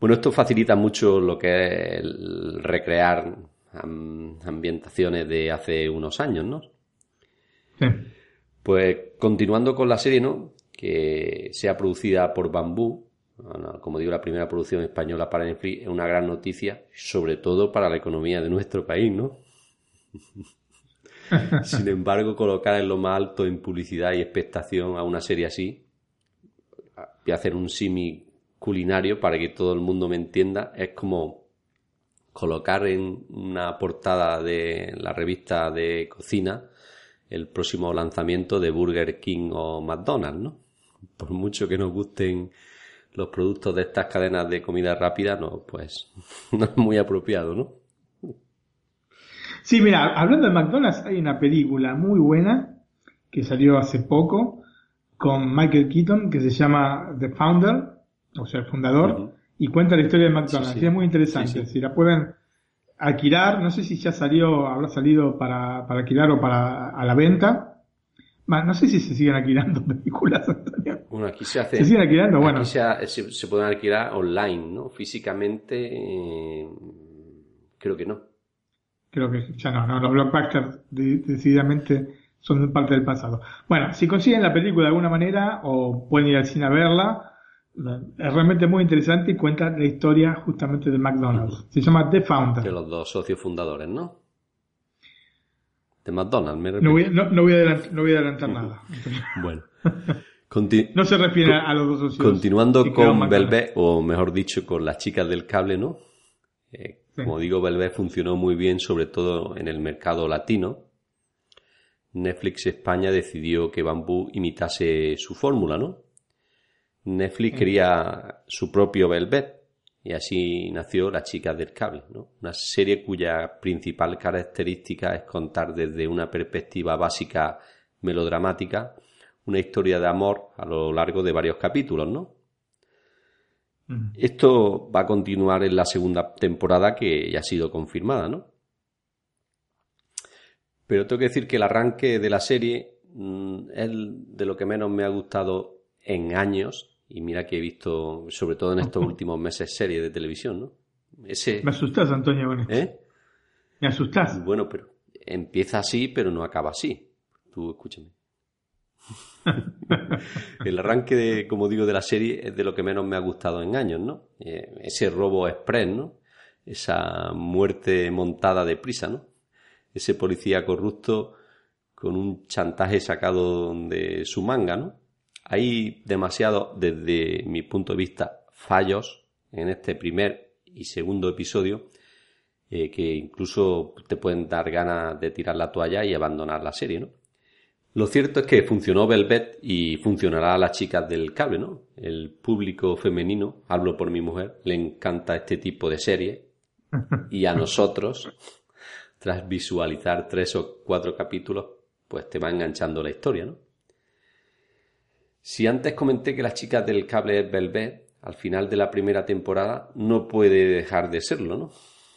Bueno, esto facilita mucho lo que es el recrear ambientaciones de hace unos años, ¿no? Sí. Pues continuando con la serie, ¿no? que sea producida por Bambú, como digo, la primera producción española para Netflix, es una gran noticia, sobre todo para la economía de nuestro país, ¿no? <laughs> <laughs> Sin embargo, colocar en lo más alto en publicidad y expectación a una serie así, voy a hacer un simi culinario para que todo el mundo me entienda, es como colocar en una portada de la revista de cocina el próximo lanzamiento de Burger King o McDonald's, ¿no? por mucho que nos gusten los productos de estas cadenas de comida rápida, no, pues <laughs> no es muy apropiado, ¿no? Sí, mira, hablando de McDonald's, hay una película muy buena que salió hace poco con Michael Keaton que se llama The Founder, o sea, el fundador, y cuenta la historia de McDonald's. es muy interesante. Si la pueden alquilar, no sé si ya salió, habrá salido para, para alquilar o para a la venta. No sé si se siguen alquilando <laughs> películas, Antonio. Bueno, aquí se hace. ¿Se siguen alquilando? Bueno. se, se, pueden alquilar online, ¿no? Físicamente, eh, creo que no. Creo que ya no, no. Los blockbusters decididamente son parte del pasado. Bueno, si consiguen la película de alguna manera o pueden ir al cine a verla, es realmente muy interesante y cuenta la historia justamente de McDonald's. Se llama The Founder. De los dos socios fundadores, ¿no? de McDonald's. Me no, voy, no, voy, a adelantar, no voy a adelantar nada. <laughs> bueno. no se refiere a los dos socios. Continuando con Belvé, o mejor dicho, con las chicas del cable, ¿no? Eh, como digo, Belvé funcionó muy bien, sobre todo en el mercado latino. Netflix España decidió que Bambú imitase su fórmula, ¿no? Netflix quería su propio Velvet, y así nació La chica del cable, ¿no? una serie cuya principal característica es contar desde una perspectiva básica melodramática una historia de amor a lo largo de varios capítulos, ¿no? Esto va a continuar en la segunda temporada que ya ha sido confirmada, ¿no? Pero tengo que decir que el arranque de la serie mm, es de lo que menos me ha gustado en años y mira que he visto, sobre todo en estos <laughs> últimos meses, series de televisión, ¿no? Ese... Me asustas, Antonio, ¿Eh? Me asustas. Bueno, pero empieza así, pero no acaba así. Tú escúchame. El arranque, de, como digo, de la serie es de lo que menos me ha gustado en años, ¿no? Eh, ese robo express, ¿no? Esa muerte montada de prisa, ¿no? ese policía corrupto con un chantaje sacado de su manga, ¿no? Hay demasiado, desde mi punto de vista, fallos en este primer y segundo episodio eh, que incluso te pueden dar ganas de tirar la toalla y abandonar la serie, ¿no? Lo cierto es que funcionó Velvet y funcionará a las chicas del cable, ¿no? El público femenino, hablo por mi mujer, le encanta este tipo de serie <laughs> y a nosotros, tras visualizar tres o cuatro capítulos, pues te va enganchando la historia, ¿no? Si antes comenté que las chicas del cable es Velvet, al final de la primera temporada no puede dejar de serlo, ¿no?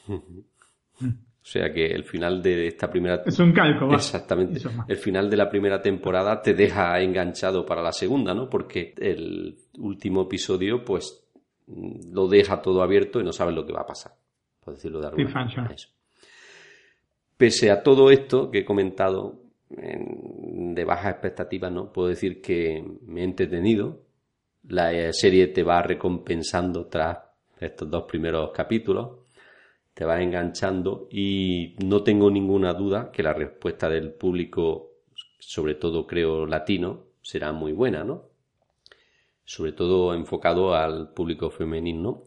<laughs> O sea que el final de esta primera... Es un calco, Exactamente. El final de la primera temporada te deja enganchado para la segunda, ¿no? Porque el último episodio, pues, lo deja todo abierto y no sabes lo que va a pasar. Por decirlo de alguna manera. Pese a todo esto que he comentado de bajas expectativas, ¿no? Puedo decir que me he entretenido. La eh, serie te va recompensando tras estos dos primeros capítulos te vas enganchando y no tengo ninguna duda que la respuesta del público, sobre todo creo latino, será muy buena, ¿no? Sobre todo enfocado al público femenino.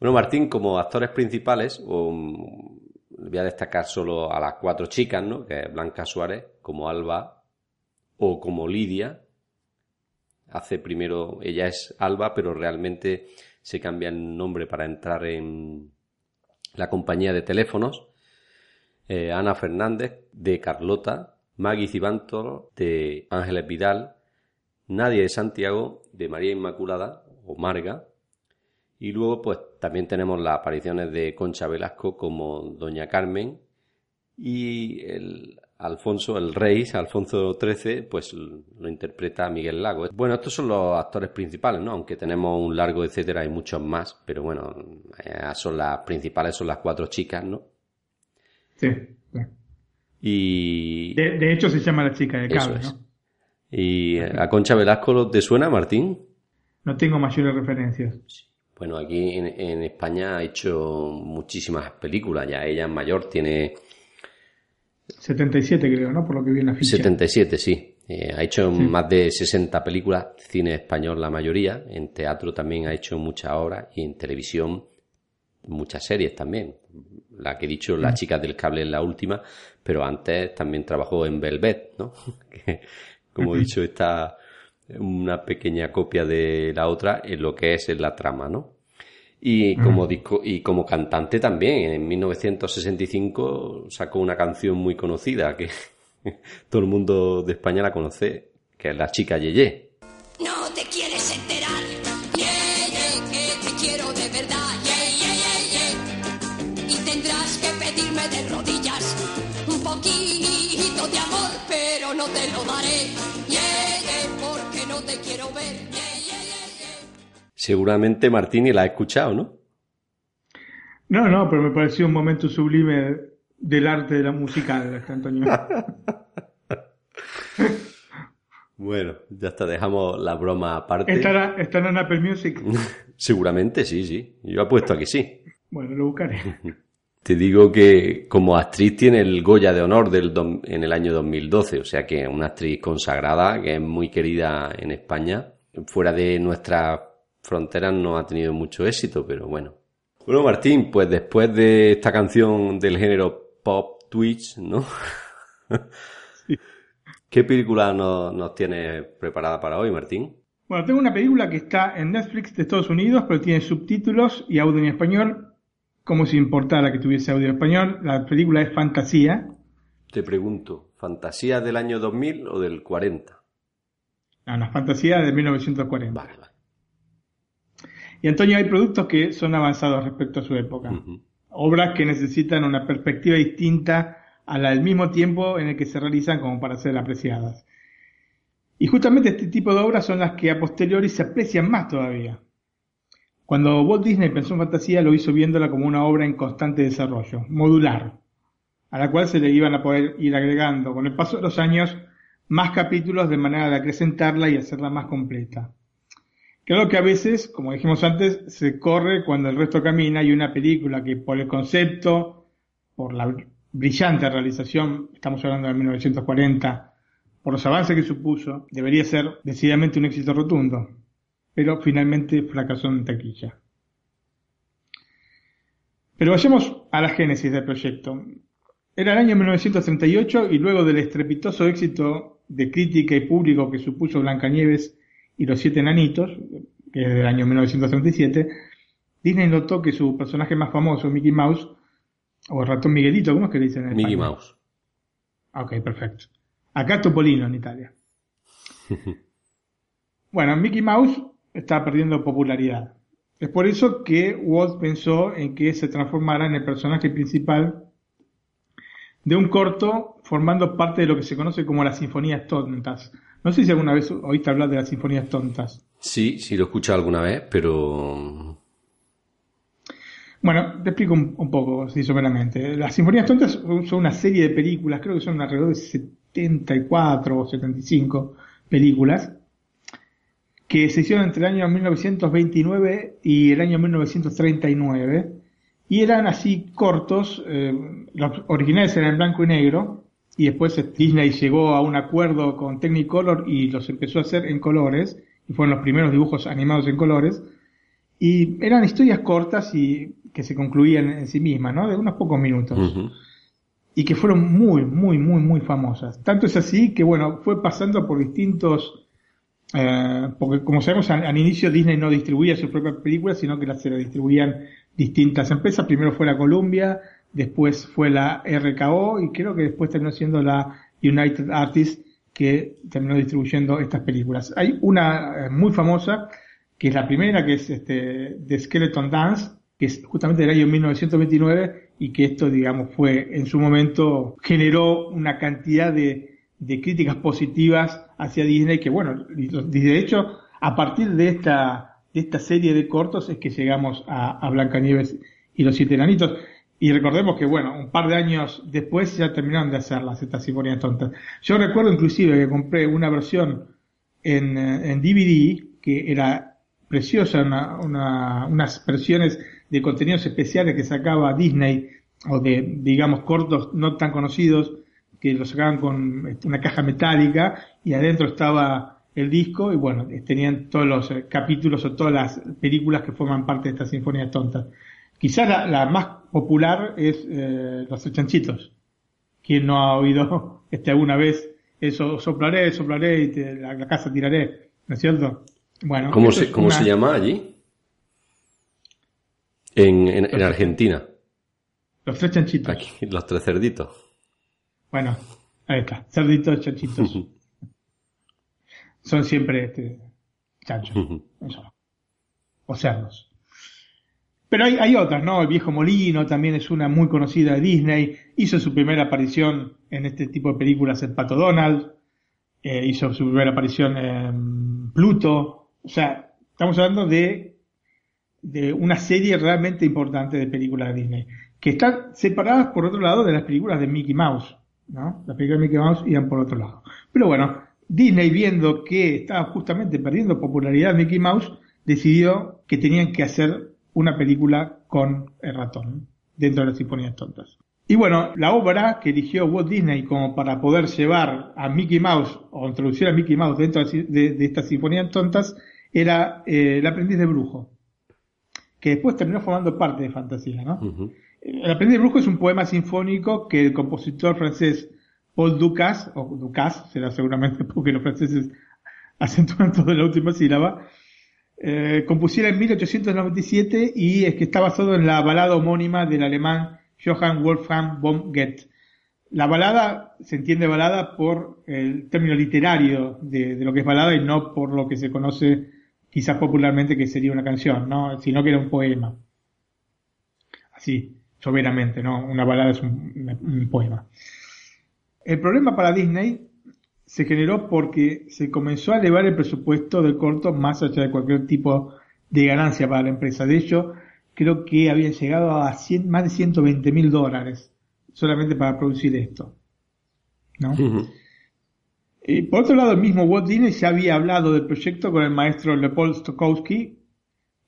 Bueno, Martín, como actores principales, voy a destacar solo a las cuatro chicas, ¿no? Que es Blanca Suárez, como Alba o como Lidia. Hace primero, ella es Alba, pero realmente se cambia el nombre para entrar en, la compañía de teléfonos, eh, Ana Fernández de Carlota, Maggie Cibantor de Ángeles Vidal, Nadia de Santiago de María Inmaculada o Marga, y luego pues también tenemos las apariciones de Concha Velasco como Doña Carmen y el Alfonso, el rey, Alfonso XIII, pues lo interpreta Miguel Lago. Bueno, estos son los actores principales, ¿no? Aunque tenemos un largo etcétera, hay muchos más, pero bueno, eh, son las principales, son las cuatro chicas, ¿no? Sí. Y... De, hecho se llama la chica de cable, ¿no? ¿Y a Concha Velasco te suena, Martín? No tengo mayores referencias. Bueno, aquí en, en España ha hecho muchísimas películas, ya ella es mayor, tiene 77 creo, ¿no? Por lo que vi en la ficha. 77, sí. Eh, ha hecho más de 60 películas, cine español la mayoría, en teatro también ha hecho muchas obras y en televisión muchas series también. La que he dicho, La chica del cable es la última, pero antes también trabajó en Velvet, ¿no? <laughs> que, como he dicho, está una pequeña copia de la otra en lo que es en la trama, ¿no? Y como, disco, y como cantante también, en 1965 sacó una canción muy conocida que <laughs> todo el mundo de España la conoce, que es La chica Yeye. Seguramente Martini la ha escuchado, ¿no? No, no, pero me pareció un momento sublime del arte de la musical, Antonio. <laughs> bueno, ya está, dejamos la broma aparte. ¿Estará, ¿Estará en Apple Music? <laughs> Seguramente sí, sí. Yo apuesto a que sí. Bueno, lo buscaré. <laughs> Te digo que como actriz tiene el Goya de Honor del en el año 2012, o sea que es una actriz consagrada, que es muy querida en España. Fuera de nuestra Fronteras no ha tenido mucho éxito, pero bueno. Bueno, Martín, pues después de esta canción del género pop Twitch, ¿no? <laughs> ¿Qué película nos, nos tienes preparada para hoy, Martín? Bueno, tengo una película que está en Netflix de Estados Unidos, pero tiene subtítulos y audio en español, como si importara que tuviese audio en español. La película es Fantasía. Te pregunto, ¿fantasía del año 2000 o del 40? No, no, Fantasía de 1940. Vale, vale. Y Antonio, hay productos que son avanzados respecto a su época. Obras que necesitan una perspectiva distinta a la del mismo tiempo en el que se realizan como para ser apreciadas. Y justamente este tipo de obras son las que a posteriori se aprecian más todavía. Cuando Walt Disney pensó en fantasía lo hizo viéndola como una obra en constante desarrollo, modular, a la cual se le iban a poder ir agregando con el paso de los años más capítulos de manera de acrecentarla y hacerla más completa. Creo que a veces, como dijimos antes, se corre cuando el resto camina y una película que por el concepto, por la brillante realización, estamos hablando de 1940, por los avances que supuso, debería ser decididamente un éxito rotundo, pero finalmente fracasó en taquilla. Pero vayamos a la génesis del proyecto. Era el año 1938 y luego del estrepitoso éxito de crítica y público que supuso Blancanieves y los siete enanitos, que es del año 1937, Disney notó que su personaje más famoso, Mickey Mouse, o el ratón Miguelito, ¿cómo es que le dicen en Mickey España? Mouse. Ok, perfecto. Acá Topolino en Italia. <laughs> Bueno, Mickey Mouse está perdiendo popularidad. Es por eso que Walt pensó en que se transformara en el personaje principal de un corto formando parte de lo que se conoce como las sinfonías tontas. No sé si alguna vez oíste hablar de las sinfonías tontas. Sí, sí lo he escuchado alguna vez, pero Bueno, te explico un, un poco, así someramente. Las Sinfonías Tontas son son una serie de películas, creo que son alrededor de 74 o 75 películas, que se hicieron entre el año 1929 y el año 1939, y eran así cortos, eh, los originales eran en blanco y negro, y después Disney llegó a un acuerdo con Technicolor y los empezó a hacer en colores, y fueron los primeros dibujos animados en colores, y eran historias cortas y que se concluían en sí mismas, ¿no? De unos pocos minutos. Y que fueron muy, muy, muy, muy famosas. Tanto es así que, bueno, fue pasando por distintos... eh, porque como sabemos, al, al inicio Disney no distribuía sus propias películas, sino que las se las distribuían distintas empresas. Primero fue la Columbia, después fue la RKO y creo que después terminó siendo la United Artists que terminó distribuyendo estas películas. Hay una eh, muy famosa que es la primera, que es este, The Skeleton Dance, que es justamente del año 1929 y que esto, digamos, fue en su momento, generó una cantidad de, de críticas positivas hacia Disney que, bueno, de hecho, a partir de esta, de esta serie de cortos es que llegamos a, a Blancanieves y los Siete Enanitos. Y recordemos que, bueno, un par de años después ya terminaron de hacerlas, estas sinfonías tontas. Yo recuerdo inclusive que compré una versión en, eh, en DVD que era preciosa, una- una- unas versiones de contenidos especiales que sacaba Disney, o de, digamos, cortos no tan conocidos, que los sacaban con este, una caja metálica y adentro estaba el disco y bueno, tenían todos los eh, capítulos o todas las películas que forman parte de esta sinfonía tonta. Quizás la, la más popular es eh, Los Chanchitos. ¿Quién no ha oído <laughs> este, alguna vez eso? Soplaré, soplaré y te- la, la casa tiraré, ¿no es cierto? Bueno, ¿Cómo, se, cómo una- se llama allí? En, en, en Argentina. Los tres chanchitos. Aquí, los tres cerditos. Bueno, ahí está. Cerditos, chanchitos. Son siempre este, chanchos. Eso. O cerdos. Pero hay, hay otras, ¿no? El viejo molino también es una muy conocida de Disney. Hizo su primera aparición en este tipo de películas el Pato Donald. Eh, hizo su primera aparición en Pluto. O sea, estamos hablando de, de una serie realmente importante de películas de Disney. Que están separadas, por otro lado, de las películas de Mickey Mouse. ¿no? Las películas de Mickey Mouse iban por otro lado. Pero bueno, Disney viendo que estaba justamente perdiendo popularidad Mickey Mouse, decidió que tenían que hacer una película con el ratón dentro de las sinfonías tontas. Y bueno, la obra que eligió Walt Disney como para poder llevar a Mickey Mouse o introducir a Mickey Mouse dentro de, de- estas sinfonías tontas era eh, El aprendiz de brujo, que después terminó formando parte de Fantasía, ¿no? El aprendiz de brujo es un poema sinfónico que el compositor francés Paul Dukas, o Dukas, será seguramente <laughs> porque los franceses acentúan todo en la última sílaba, eh, compusiera en 1897 y es que está basado en la balada homónima del alemán Johann Wolfgang von Goethe. La balada se entiende balada por el término literario de, de lo que es balada y no por lo que se conoce quizás popularmente que sería una canción, ¿no? sino que era un poema. Así, soberanamente, ¿no? Una balada es un poema. El problema para Disney se generó porque se comenzó a elevar el presupuesto del corto más allá de cualquier tipo de ganancia para la empresa. De hecho, creo que habían llegado a 100 más de 120 mil dólares solamente para producir esto. ¿no? Eh, por otro lado, el mismo Walt Disney ya había hablado del proyecto con el maestro Leopold Stokowski,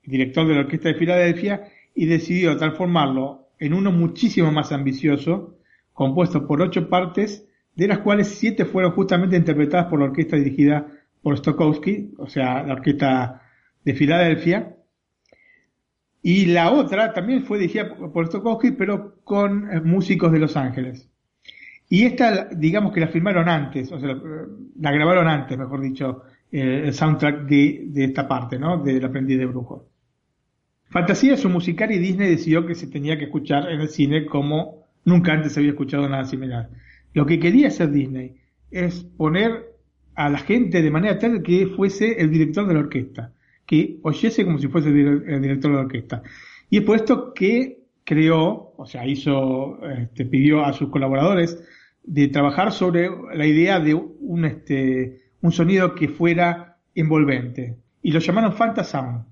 director de la Orquesta de Filadelfia, y decidió transformarlo en uno muchísimo más ambicioso, compuesto por ocho partes, de las cuales siete fueron justamente interpretadas por la orquesta dirigida por Stokowski, o sea, la orquesta de Filadelfia, y la otra también fue dirigida por Stokowski, pero con eh, músicos de Los Ángeles. Y esta, digamos que la filmaron antes, o sea, la grabaron antes, mejor dicho, eh, el soundtrack de, esta parte, ¿no? Del aprendiz de brujo. Fantasía es un musical y Disney decidió que se tenía que escuchar en el cine como nunca antes se había escuchado nada similar. Lo que quería hacer Disney es poner a la gente de manera tal que fuese el director de la orquesta que oyese como si fuese el director de la orquesta. Y es por esto que creó, o sea, hizo, este, pidió a sus colaboradores de trabajar sobre la idea de un, este, un sonido que fuera envolvente. Y lo llamaron Fantasound,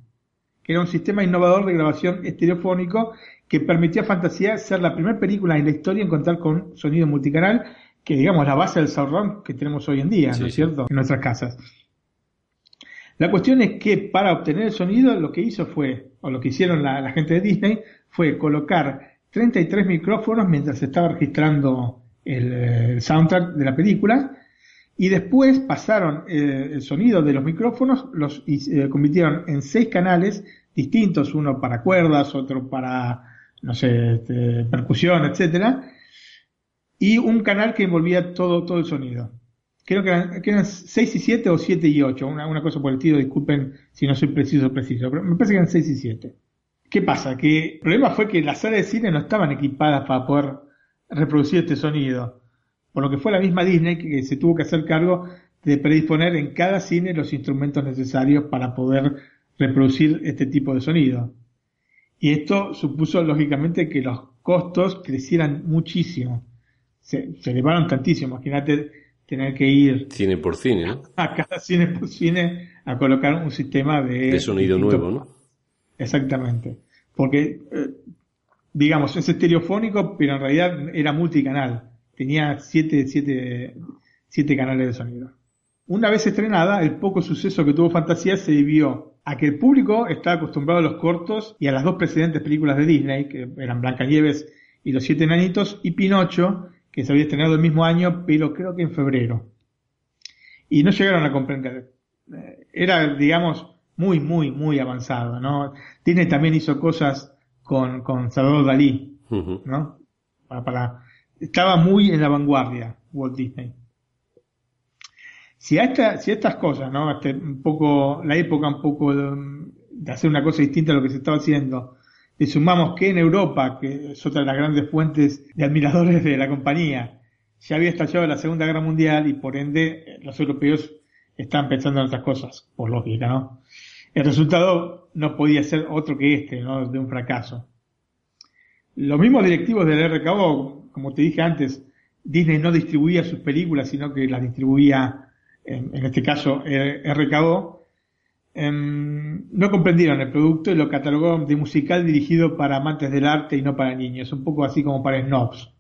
que era un sistema innovador de grabación estereofónico que permitía a Fantasía ser la primera película en la historia en contar con sonido multicanal, que digamos la base del surround que tenemos hoy en día, ¿no es cierto?, en nuestras casas. La cuestión es que para obtener el sonido lo que hizo fue, o lo que hicieron la, gente de Disney, fue colocar 33 micrófonos mientras se estaba registrando el, soundtrack de la película y después pasaron eh, el sonido de los micrófonos, los eh, convirtieron en seis canales distintos, uno para cuerdas, otro para, no sé, este, percusión, etcétera, y un canal que envolvía todo, todo el sonido creo que eran, 6 y 7 o 7 y 8, una, cosa por el estilo, disculpen si no soy preciso preciso, pero me parece que eran 6 y 7. ¿Qué pasa? Que el problema fue que las salas de cine no estaban equipadas para poder reproducir este sonido, por lo que fue la misma Disney que se tuvo que hacer cargo de predisponer en cada cine los instrumentos necesarios para poder reproducir este tipo de sonido. Y esto supuso lógicamente que los costos crecieran muchísimo. Se, se elevaron tantísimo. Imagínate tener que ir cine por cine, ¿no? <laughs> a cada cine por cine a colocar un sistema de, de sonido nuevo, ¿no? Exactamente. Porque, eh, digamos, es estereofónico, pero en realidad era multicanal. Tenía siete, siete, siete canales de sonido. Una vez estrenada, el poco suceso que tuvo Fantasía se debió a que el público estaba acostumbrado a los cortos y a las dos precedentes películas de Disney, que eran Blancanieves y Los Siete Enanitos, y Pinocho, que se había estrenado el mismo año, pero creo que en febrero. Y no llegaron a comprender. Eh, era, digamos, muy, muy, muy avanzado, ¿no? Disney también hizo cosas con, con Salvador Dalí, ¿no? Para, estaba muy en la vanguardia Walt Disney. Si a, si estas cosas, ¿no? Este, un poco, la época un poco de, de, hacer una cosa distinta a lo que se estaba haciendo, le sumamos que en Europa, que es otra de las grandes fuentes de admiradores de la compañía, ya había estallado la Segunda Guerra Mundial y por ende los europeos están pensando en otras cosas, por lógica, ¿no? El resultado no podía ser otro que este, ¿no? De un fracaso. Los mismos directivos del RKO, como te dije antes, Disney no distribuía sus películas, sino que las distribuía, en, este caso, RKO, Em, no comprendieron el producto y lo catalogaron de musical dirigido para amantes del arte y no para niños, un poco así como para snobs.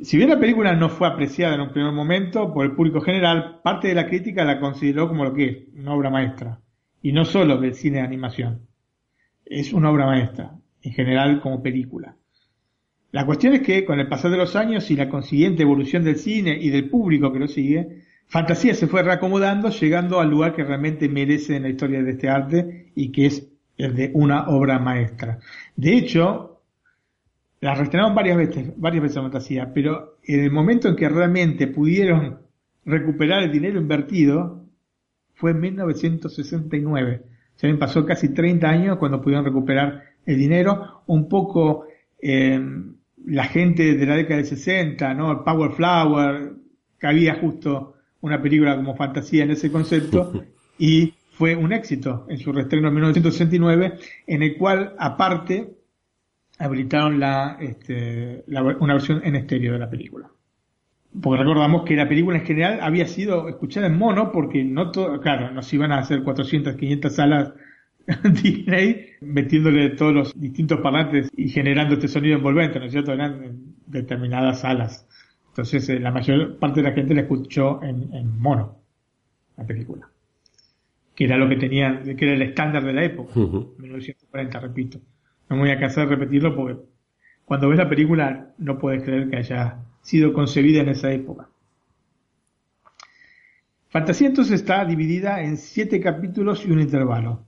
Si bien la película no fue apreciada en un primer momento por el público general, parte de la crítica la consideró como lo que es, una obra maestra. Y no solo del cine de animación. Es una obra maestra, en general como película. La cuestión es que con el pasar de los años y la consiguiente evolución del cine y del público que lo sigue, Fantasía se fue reacomodando, llegando al lugar que realmente merece en la historia de este arte y que es el de una obra maestra. De hecho, la reestrenaron varias veces, varias veces Fantasía, pero en el momento en que realmente pudieron recuperar el dinero invertido fue en 1969. Se pasó casi 30 años cuando pudieron recuperar el dinero. Un poco eh, la gente de la década de 60, ¿no? El Power Flower, que había justo una película como fantasía en ese concepto <laughs> y fue un éxito en su reestreno en 1969, en el cual aparte habilitaron la, este, una versión en estéreo de la película. Porque recordamos que la película en general había sido escuchada en mono porque no todo, claro, nos iban a hacer 400, 500 salas <laughs> Disney metiéndole todos los distintos parlantes y generando este sonido envolvente, ¿no es cierto? Eran determinadas salas. Entonces, eh, la mayor parte de la gente la escuchó en, mono, la película. Que era lo que tenía, que era el estándar de la época, 1940, repito. No me voy a cansar de repetirlo porque cuando ves la película no puedes creer que haya sido concebida en esa época. Fantasía entonces está dividida en siete capítulos y un intervalo.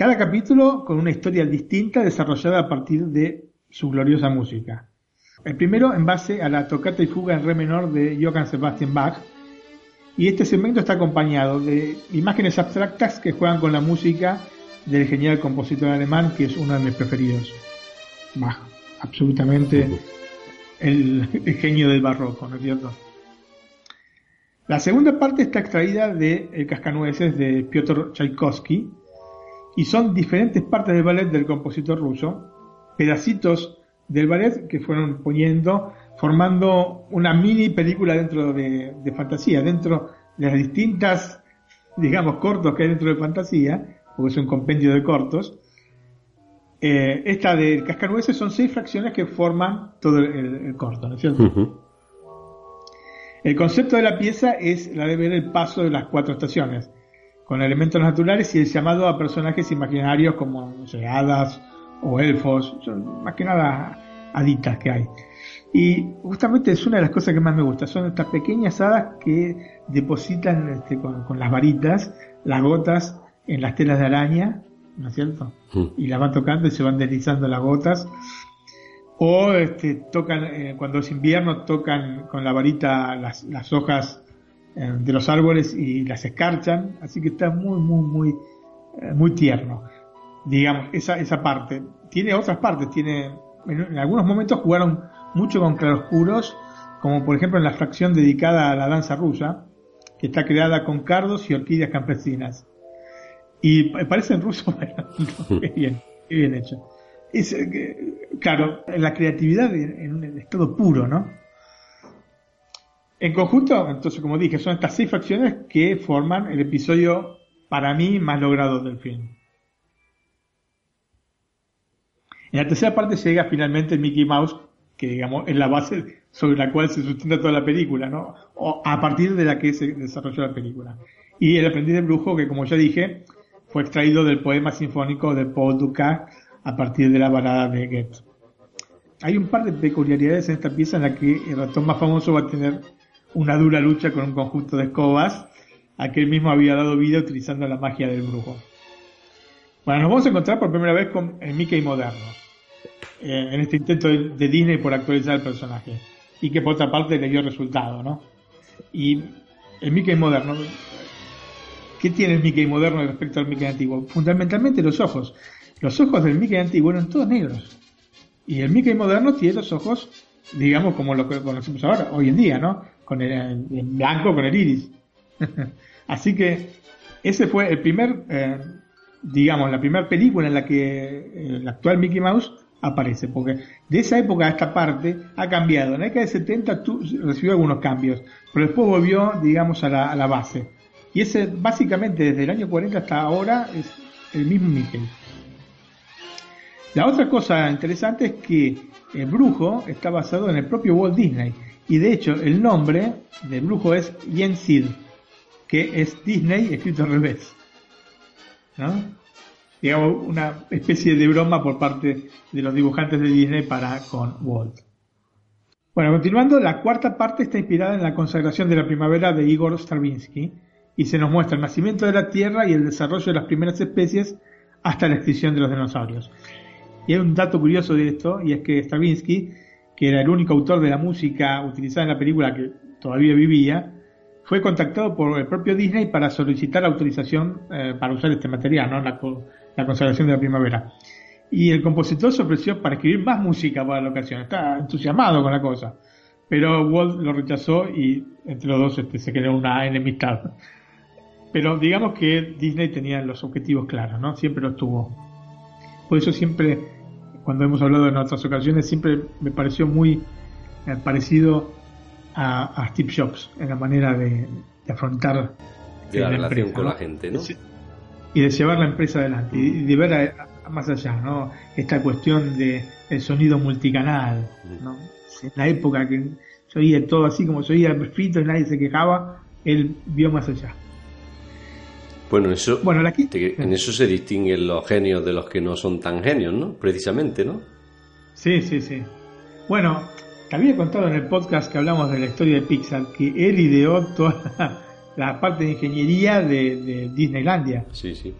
Cada capítulo con una historia distinta desarrollada a partir de su gloriosa música. El primero en base a la tocata y fuga en re menor de Johann Sebastian Bach, y este segmento está acompañado de imágenes abstractas que juegan con la música del genial compositor alemán, que es uno de mis preferidos. Bach, absolutamente el, genio del barroco, ¿no es cierto? La segunda parte está extraída de El Cascanueces de Piotr Tchaikovsky y son diferentes partes del ballet del compositor ruso, pedacitos del ballet que fueron poniendo, formando una mini película dentro de, fantasía, dentro de las distintas, digamos, cortos que hay dentro de fantasía, porque es un compendio de cortos. Eh, esta de Cascanueces son seis fracciones que forman todo el, corto, ¿no es cierto? El concepto de la pieza es la de ver el paso de las cuatro estaciones, con elementos naturales y el llamado a personajes imaginarios como hadas o elfos, son más que nada haditas que hay. Y justamente es una de las cosas que más me gusta, son estas pequeñas hadas que depositan este, con, las varitas las gotas en las telas de araña, ¿no es cierto? Mm. Y las van tocando y se van deslizando las gotas. O este, tocan, eh, cuando es invierno, tocan con la varita las, las hojas eh, de los árboles y las escarchan. Así que está muy, muy, muy, eh, muy tierno. Digamos, esa, esa parte. Tiene otras partes, tiene en, algunos momentos jugaron mucho con claroscuros, como por ejemplo en la fracción dedicada a la danza rusa, que está creada con cardos y orquídeas campesinas. Y parece en ruso, <laughs> <laughs> bien, bien hecho. Es, eh, claro, la creatividad en un estado puro, ¿no? En conjunto, entonces, como dije, son estas seis fracciones que forman el episodio, para mí, más logrado del film. En la tercera parte llega finalmente Mickey Mouse, que digamos es la base sobre la cual se sustenta toda la película, ¿no? O a partir de la que se desarrolló la película. Y El aprendiz del brujo, que como ya dije, fue extraído del poema sinfónico de Paul Dukas a partir de la balada de Goethe. Hay un par de peculiaridades en esta pieza en la que el ratón más famoso va a tener una dura lucha con un conjunto de escobas a que él mismo había dado vida utilizando la magia del brujo. Bueno, nos vamos a encontrar por primera vez con el Mickey moderno, eh, en este intento de, Disney por actualizar el personaje, y que por otra parte le dio resultado, ¿no? Y el Mickey moderno, ¿qué tiene el Mickey moderno respecto al Mickey antiguo? Fundamentalmente los ojos. Los ojos del Mickey antiguo eran todos negros. Y el Mickey moderno tiene los ojos, digamos, como lo que conocemos ahora, hoy en día, ¿no? Con el, blanco, con el iris. <laughs> Así que ese fue el primer eh, digamos, la primera película en la que el actual Mickey Mouse aparece, porque de esa época a esta parte ha cambiado. En la década de 70 recibió algunos cambios, pero después volvió, digamos, a la, a la base. Y ese, básicamente, desde el año 40 hasta ahora, es el mismo Mickey. La otra cosa interesante es que el brujo está basado en el propio Walt Disney. Y de hecho, el nombre del brujo es Yen Sid, que es Disney escrito al revés. Digamos, una especie de broma por parte de los dibujantes de Disney para con Walt. Bueno, continuando, la cuarta parte está inspirada en la consagración de la primavera de Igor Stravinsky y se nos muestra el nacimiento de la Tierra y el desarrollo de las primeras especies hasta la extinción de los dinosaurios. Y hay un dato curioso de esto, y es que Stravinsky, que era el único autor de la música utilizada en la película que todavía vivía, fue contactado por el propio Disney para solicitar autorización eh, para usar este material, ¿no? La, la, consagración de la primavera. Y el compositor se ofreció para escribir más música para la ocasión. Está entusiasmado con la cosa. Pero Walt lo rechazó y entre los dos este, se creó una enemistad. Pero digamos que Disney tenía los objetivos claros, ¿no? Siempre los tuvo. Por eso siempre, cuando hemos hablado en otras ocasiones, siempre me pareció muy eh, parecido a, Steve Jobs en la manera de, afrontar la, relación con la gente, ¿no? Y de llevar la empresa adelante y de ver más allá, ¿no? Esta cuestión de el sonido multicanal, ¿no? En la época que se oía todo así como se oía frito y nadie se quejaba, él vio más allá. Bueno, eso, bueno en eso se distinguen los genios de los que no son tan genios, ¿no? Precisamente, ¿no? Sí, sí, sí. Bueno, te había contado en el podcast que hablamos de la historia de Pixar que él ideó toda <laughs> la, parte de ingeniería de, Disneylandia. Sí, sí.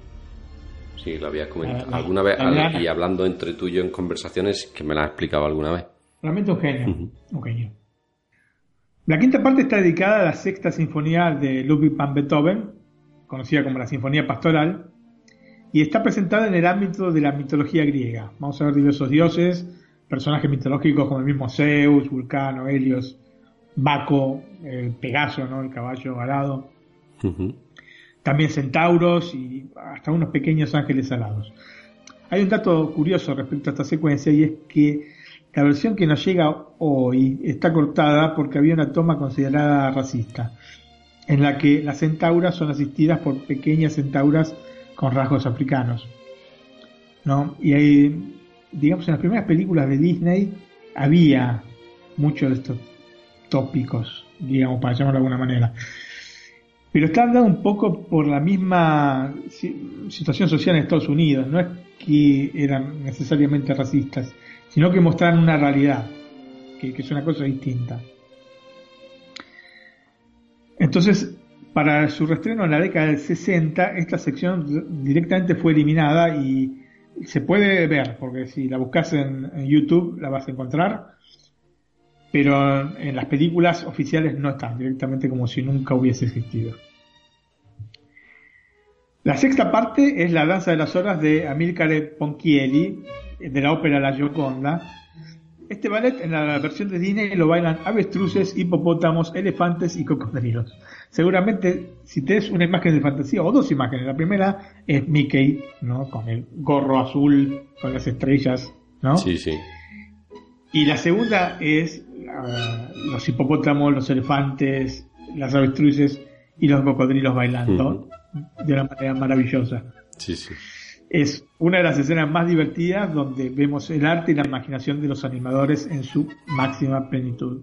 Sí, lo había comentado La- la- alguna vez al- y hablando entre tú y yo en conversaciones que me la has explicado alguna vez. Realmente un genio. Un genio. La quinta parte está dedicada a la sexta sinfonía de Ludwig van Beethoven, conocida como la Sinfonía Pastoral, y está presentada en el ámbito de la mitología griega. Vamos a ver diversos dioses, personajes mitológicos como el mismo Zeus, Vulcano, Helios, Baco, el Pegaso, ¿no? el caballo alado, también centauros y hasta unos pequeños ángeles alados. Hay un dato curioso respecto a esta secuencia y es que la versión que nos llega hoy está cortada porque había una toma considerada racista, en la que las centauras son asistidas por pequeñas centauras con rasgos africanos. ¿no? Y hay, digamos, en las primeras películas de Disney había muchos de estos tópicos, digamos, para llamarlo de alguna manera. Pero está dado un poco por la misma si- situación social en Estados Unidos. No es que eran necesariamente racistas, sino que mostraban una realidad, que es una cosa distinta. Entonces, para su reestreno en la década del 60, esta sección directamente fue eliminada y se puede ver, porque si la buscas en, en YouTube la vas a encontrar, pero en las películas oficiales no están, directamente como si nunca hubiese existido. La sexta parte es la danza de las horas de Amilcare Ponchielli, de la ópera La Gioconda. Este ballet en la versión de Disney lo bailan avestruces, hipopótamos, elefantes y cocodrilos. Seguramente si te es una imagen de fantasía o dos imágenes, la primera es Mickey, ¿no? Con el gorro azul, con las estrellas, ¿no? Sí, sí. Y la segunda es ah, los hipopótamos, los elefantes, las avestruces y los cocodrilos bailando de una manera maravillosa. Sí, sí. Es una de las escenas más divertidas donde vemos el arte y la imaginación de los animadores en su máxima plenitud.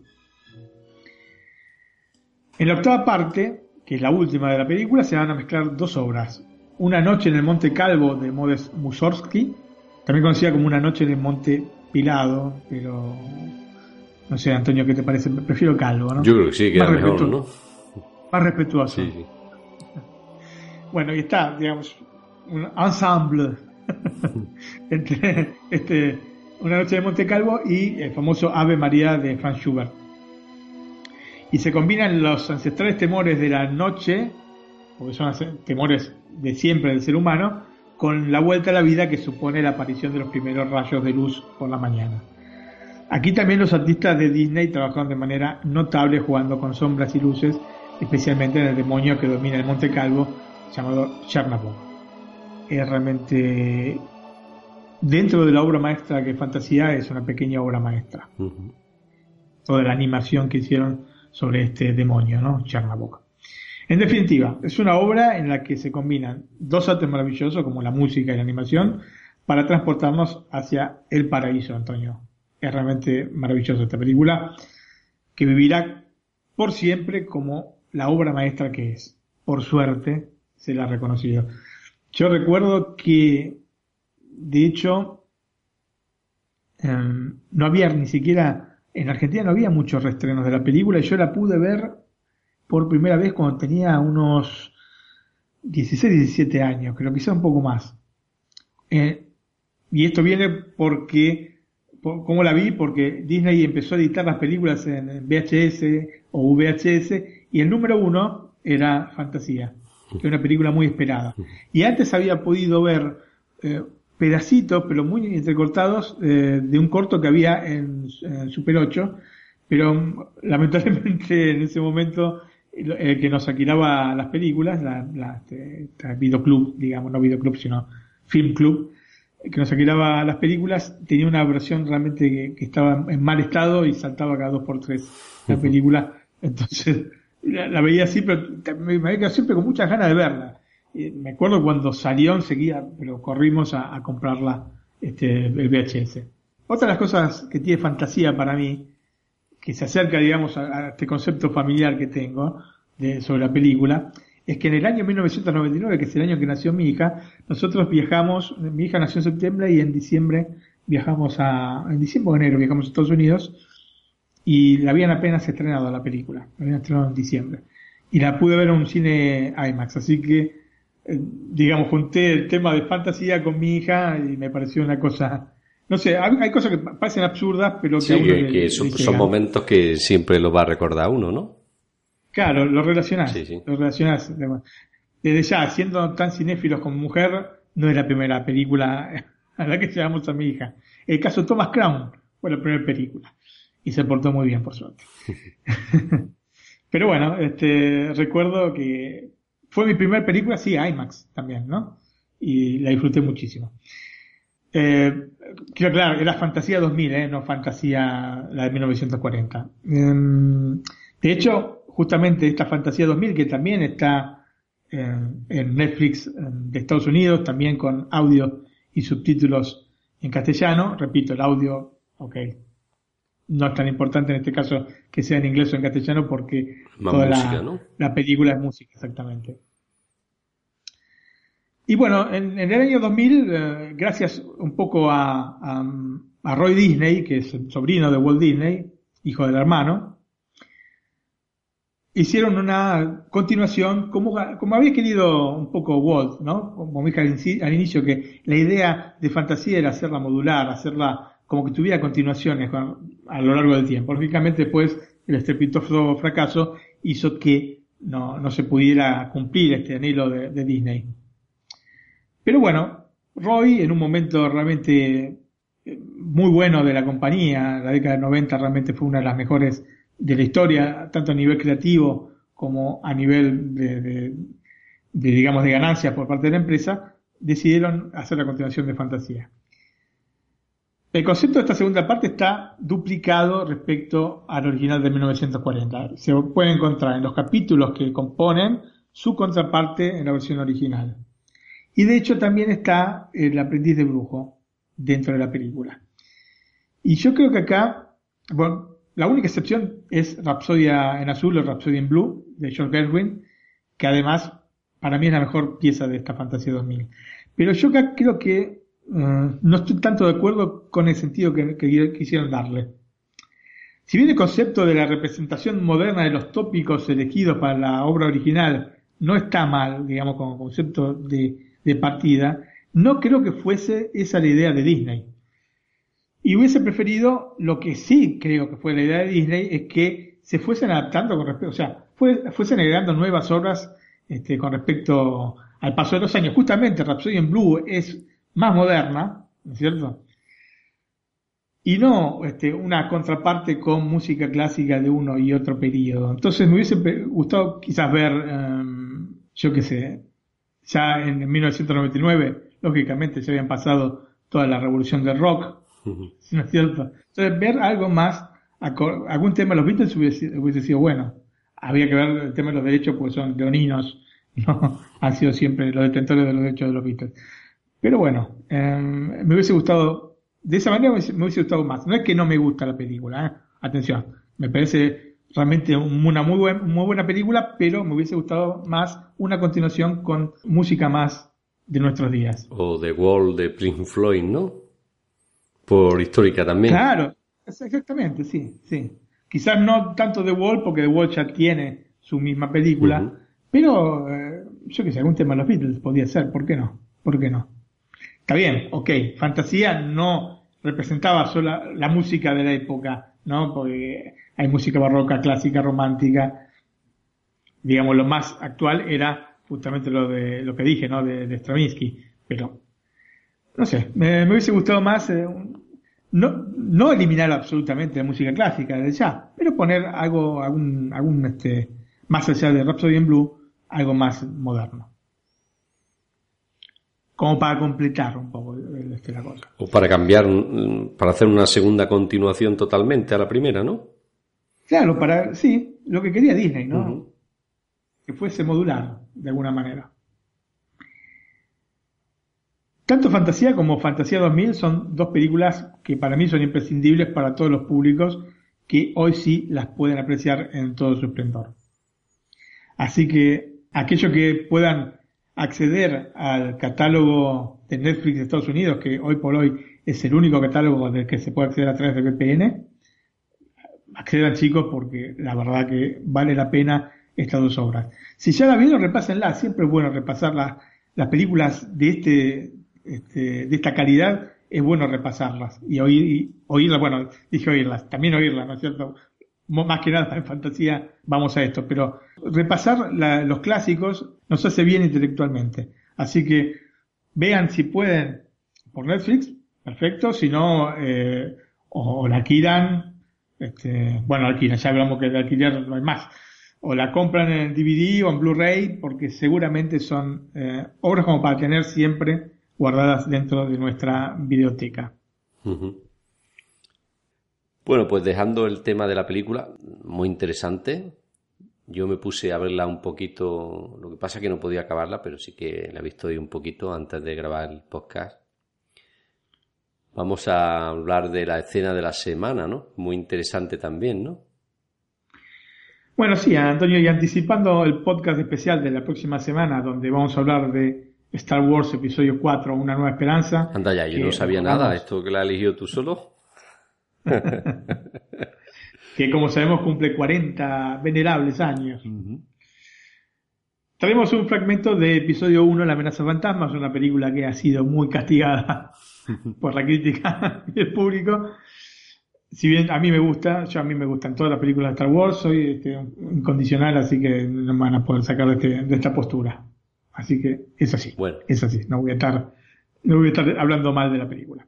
En la octava parte, que es la última de la película, se van a mezclar dos obras. Una noche en el Monte Calvo de Modest Mussorgsky, también conocida como Una noche en el Monte Pilado, pero no sé, Antonio, ¿qué te parece? Prefiero Calvo, ¿no? Yo creo que sí, queda Más mejor, ¿no? Más respetuoso. Sí, sí. Bueno, y está, digamos, un ensemble <laughs> entre este, Una noche de Monte Calvo y el famoso Ave María de Franz Schubert. Y se combinan los ancestrales temores de la noche, porque son temores de siempre del ser humano, con la vuelta a la vida que supone la aparición de los primeros rayos de luz por la mañana. Aquí también los artistas de Disney trabajaron de manera notable jugando con sombras y luces, especialmente en el demonio que domina el Monte Calvo, llamado Chernabog. Es realmente, dentro de la obra maestra que es Fantasía, es una pequeña obra maestra. Ujú. Toda la animación que hicieron sobre este demonio, ¿no? Chernabog. En definitiva, es una obra en la que se combinan dos artes maravillosos como la música y la animación para transportarnos hacia el paraíso, Antonio. Es realmente maravillosa esta película que vivirá por siempre como la obra maestra que es. Por suerte se la ha reconocido. Yo recuerdo que, de hecho, em, no había ni siquiera, en Argentina no había muchos reestrenos de la película y yo la pude ver por primera vez cuando tenía unos 16, 17 años, creo quizá un poco más. Eh, y esto viene porque, por- ¿cómo la vi? Porque Disney empezó a editar las películas en VHS o VHS y el número uno era Fantasía, que era una película muy esperada. Y antes había podido ver eh, pedacitos, pero muy entrecortados, eh, de un corto que había en, en Super 8, pero mm, lamentablemente <laughs> en ese momento el, que nos alquilaba las películas, la, la- este, este videoclub, digamos, no videoclub, sino film club, que nos alquilaba las películas, tenía una versión realmente que, que estaba en mal estado y saltaba cada dos por tres la película. Entonces, la, la veía te- me, me quedado siempre con muchas ganas de verla. Eh, me acuerdo cuando salió enseguida, pero corrimos a, comprarla, este, el VHS. Otra de las cosas que tiene fantasía para mí, que se acerca, digamos, a, a este concepto familiar que tengo de, sobre la película, es que en el año 1999, que es el año que nació mi hija, nosotros viajamos, mi hija nació en septiembre y en diciembre viajamos a, en diciembre o enero viajamos a Estados Unidos y la habían apenas estrenado la película, la habían estrenado en diciembre. Y la pude ver en un cine IMAX, así que, eh, digamos, junté el tema de fantasía con mi hija y me pareció una cosa, no sé, hay, hay cosas que parecen absurdas, pero que, Sí, a uno que, le- que le son, momentos que siempre lo va a recordar uno, ¿no? Claro, lo relacionás. Sí, sí. Lo relacionás. Desde ya, siendo tan cinéfilos como mujer, no es la primera película <laughs> a la que llevamos a mi hija. El caso Thomas Crown fue la primera película. Y se portó muy bien, por suerte. <laughs> Pero bueno, este, recuerdo que fue mi primera película, sí, IMAX también, ¿no? Y la disfruté muchísimo. Eh, quiero aclarar, era Fantasía 2000, ¿eh? no Fantasía la de 1940. Em, de hecho, justamente esta Fantasía 2000, que también está en, Netflix em, de Estados Unidos, también con audio y subtítulos en castellano, repito, el audio, ok, no es tan importante en este caso que sea en inglés o en castellano porque Más toda música, la, ¿no? la película es música, exactamente. Y bueno, en, en el año 2000, eh, gracias un poco a, a, a Roy Disney, que es el sobrino de Walt Disney, hijo del hermano, hicieron una continuación como, como había querido un poco Walt, ¿no? Como dije al, al inicio, que la idea de fantasía era hacerla modular, hacerla como que tuviera continuaciones con- a lo largo del tiempo. Lógicamente después el estrepitoso fracaso hizo que no, no se pudiera cumplir este anhelo de, de Disney. Pero bueno, Roy en un momento realmente eh, muy bueno de la compañía, la década del 90 realmente fue una de las mejores de la historia, tanto a nivel creativo como a nivel de, de- de, digamos, de ganancias por parte de la empresa, decidieron hacer la continuación de Fantasía. El concepto de esta segunda parte está duplicado respecto al original de 1940. Se puede encontrar en los capítulos que componen su contraparte en la versión original. Y de hecho también está el aprendiz de brujo dentro de la película. Y yo creo que acá, bueno, la única excepción es Rapsodia en azul o Rapsodia en blue de George Gerwin, que además para mí es la mejor pieza de esta Fantasía 2000. Pero yo acá creo que eh, no estoy tanto de acuerdo con el sentido que, quisieron darle. Si bien el concepto de la representación moderna de los tópicos elegidos para la obra original no está mal, digamos, como concepto de, partida, no creo que fuese esa la idea de Disney. Y hubiese preferido, lo que sí creo que fue la idea de Disney, es que se fuesen adaptando con respecto, o sea, fue- fuesen agregando nuevas obras este, con respecto al paso de los años. Justamente Rhapsody in Blue es más moderna, ¿no es cierto? Y no este, una contraparte con música clásica de uno y otro periodo. Entonces me hubiese gustado quizás ver, em, yo qué sé, ya en 1999, lógicamente ya habían pasado toda la revolución del rock, <laughs> ¿no es cierto? Entonces, ver algo más, algún tema de los Beatles hubiese, hubiese sido bueno. Había que ver el tema de los derechos porque son leoninos, <laughs> no han sido siempre los detentores de los derechos de los Beatles. Pero bueno, eh, me hubiese gustado, de esa manera me hubiese, me hubiese gustado más. No es que no me gusta la película, ¿eh? atención, me parece realmente un- una muy, buen- muy buena película, pero me hubiese gustado más una continuación con música más de nuestros días. O The Wall de Pink Floyd, ¿no? Por histórica también. Claro, exactamente, sí, sí. Quizás no tanto The Wall, porque The Wall ya tiene su misma película, pero eh, yo qué sé, algún tema de los Beatles podía ser, ¿por qué no? ¿Por qué no? Está bien, ok, fantasía no representaba solo la música de la época, ¿no? Porque hay música barroca, clásica, romántica. Digamos, lo más actual era justamente lo de lo que dije, ¿no? De, de Stravinsky, pero no sé, me, me hubiese gustado más eh, no, no eliminar absolutamente la música clásica desde ya, pero poner algo, algún, algún este, más allá de Rhapsody in Blue, algo más moderno. Como para completar un poco el- este, la cosa. O para cambiar, para hacer una segunda continuación totalmente a la primera, ¿no? Claro, para, sí, lo que quería Disney, ¿no? Que fuese modular, de alguna manera. Tanto Fantasía como Fantasía 2000 son dos películas que para mí son imprescindibles para todos los públicos que hoy sí las pueden apreciar en todo su esplendor. Así que aquellos que puedan acceder al catálogo de Netflix de Estados Unidos, que hoy por hoy es el único catálogo del que se puede acceder a través de VPN, accedan chicos porque la verdad que vale la pena estas dos obras. Si ya la vieron, repásenla, siempre es bueno repasar las películas de este, este, de esta calidad, es bueno repasarlas y oír, oírlas, bueno, dije oírlas, también oírlas, ¿no es cierto? Más que nada en fantasía vamos a esto, pero repasar los clásicos nos hace bien intelectualmente. Así que vean si pueden por Netflix, perfecto, si no, eh, o, la alquilan, este, bueno, alquilan, ya hablamos que de alquiler no hay más, o la compran en DVD o en Blu-ray, porque seguramente son eh, obras como para tener siempre guardadas dentro de nuestra biblioteca. Bueno, pues dejando el tema de la película, muy interesante, yo me puse a verla un poquito, lo que pasa es que no podía acabarla, pero sí que la he visto hoy un poquito antes de grabar el podcast. Vamos a hablar de la escena de la semana, ¿no? Muy interesante también, ¿no? Bueno, sí, Antonio, y anticipando el podcast especial de la próxima semana, donde vamos a hablar de Star Wars Episodio 4, Una Nueva Esperanza. Anda ya, yo no sabía nada, esto que la has elegido tú solo. <laughs> que como sabemos cumple 40 venerables años. Traemos un fragmento de episodio 1, La amenaza fantasma, es una película que ha sido muy castigada <laughs> por la crítica <laughs> y el público. Si bien a mí me gusta, yo a mí me gustan todas las películas de Star Wars, soy este, incondicional, así que no me van a poder sacar de, este, de esta postura. Así que es así. Bueno. Es así. No voy a estar, no voy a estar hablando mal de la película.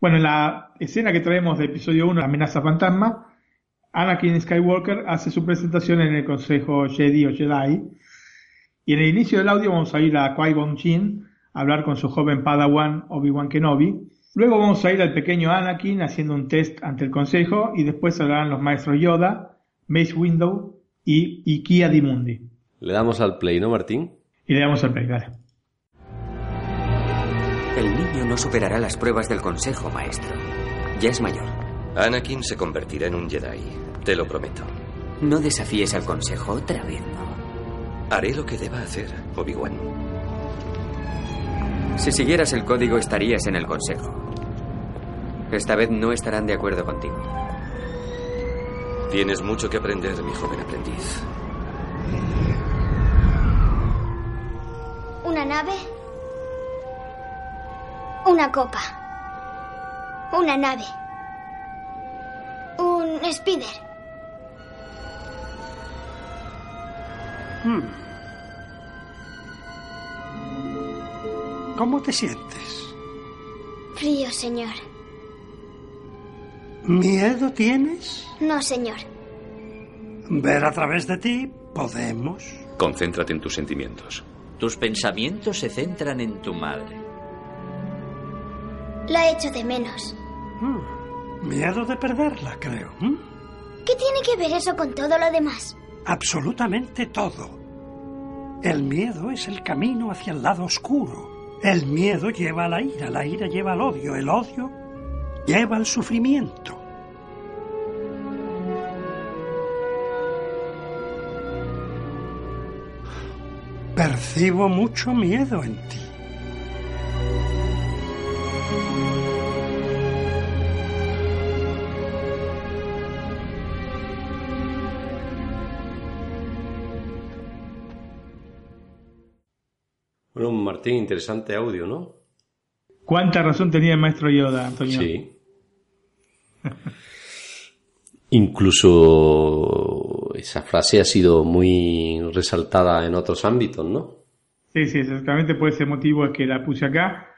Bueno, en la escena que traemos de episodio 1, La amenaza fantasma, Anakin Skywalker hace su presentación en el Consejo Jedi o Jedi. Y en el inicio del audio vamos a ir a Qui-Gon Jinn a hablar con su joven Padawan Obi-Wan Kenobi. Luego vamos a ir al pequeño Anakin haciendo un test ante el Consejo y después hablarán los maestros Yoda, Mace Window y Ikia Dimundi. Le damos al play, ¿no, Martín? Y le damos al play, dale. El niño no superará las pruebas del Consejo, maestro. Ya es mayor. Anakin se convertirá en un Jedi, te lo prometo. No desafíes al Consejo otra vez, no. Haré lo que deba hacer, Obi-Wan. Si siguieras el código estarías en el Consejo. Esta vez no estarán de acuerdo contigo. Tienes mucho que aprender, mi joven aprendiz. Una copa. Una nave. Un Spider. Hmm. ¿Cómo te sientes? Frío, señor. ¿Miedo tienes? No, señor. Ver a través de ti podemos. Concéntrate en tus sentimientos. Tus pensamientos se centran en tu madre. La echo de menos. Hmm. Miedo de perderla, creo. ¿Mm? ¿Qué tiene que ver eso con todo lo demás? Absolutamente todo. El miedo es el camino hacia el lado oscuro. El miedo lleva a la ira, la ira lleva al odio, el odio lleva al sufrimiento. Percibo mucho miedo en ti. Bueno, Martín, interesante audio, ¿no? ¿Cuánta razón tenía el maestro Yoda, Antonio? Sí. Incluso esa frase ha sido muy resaltada en otros ámbitos, ¿no? Sí, sí, exactamente por ese motivo es que la puse acá.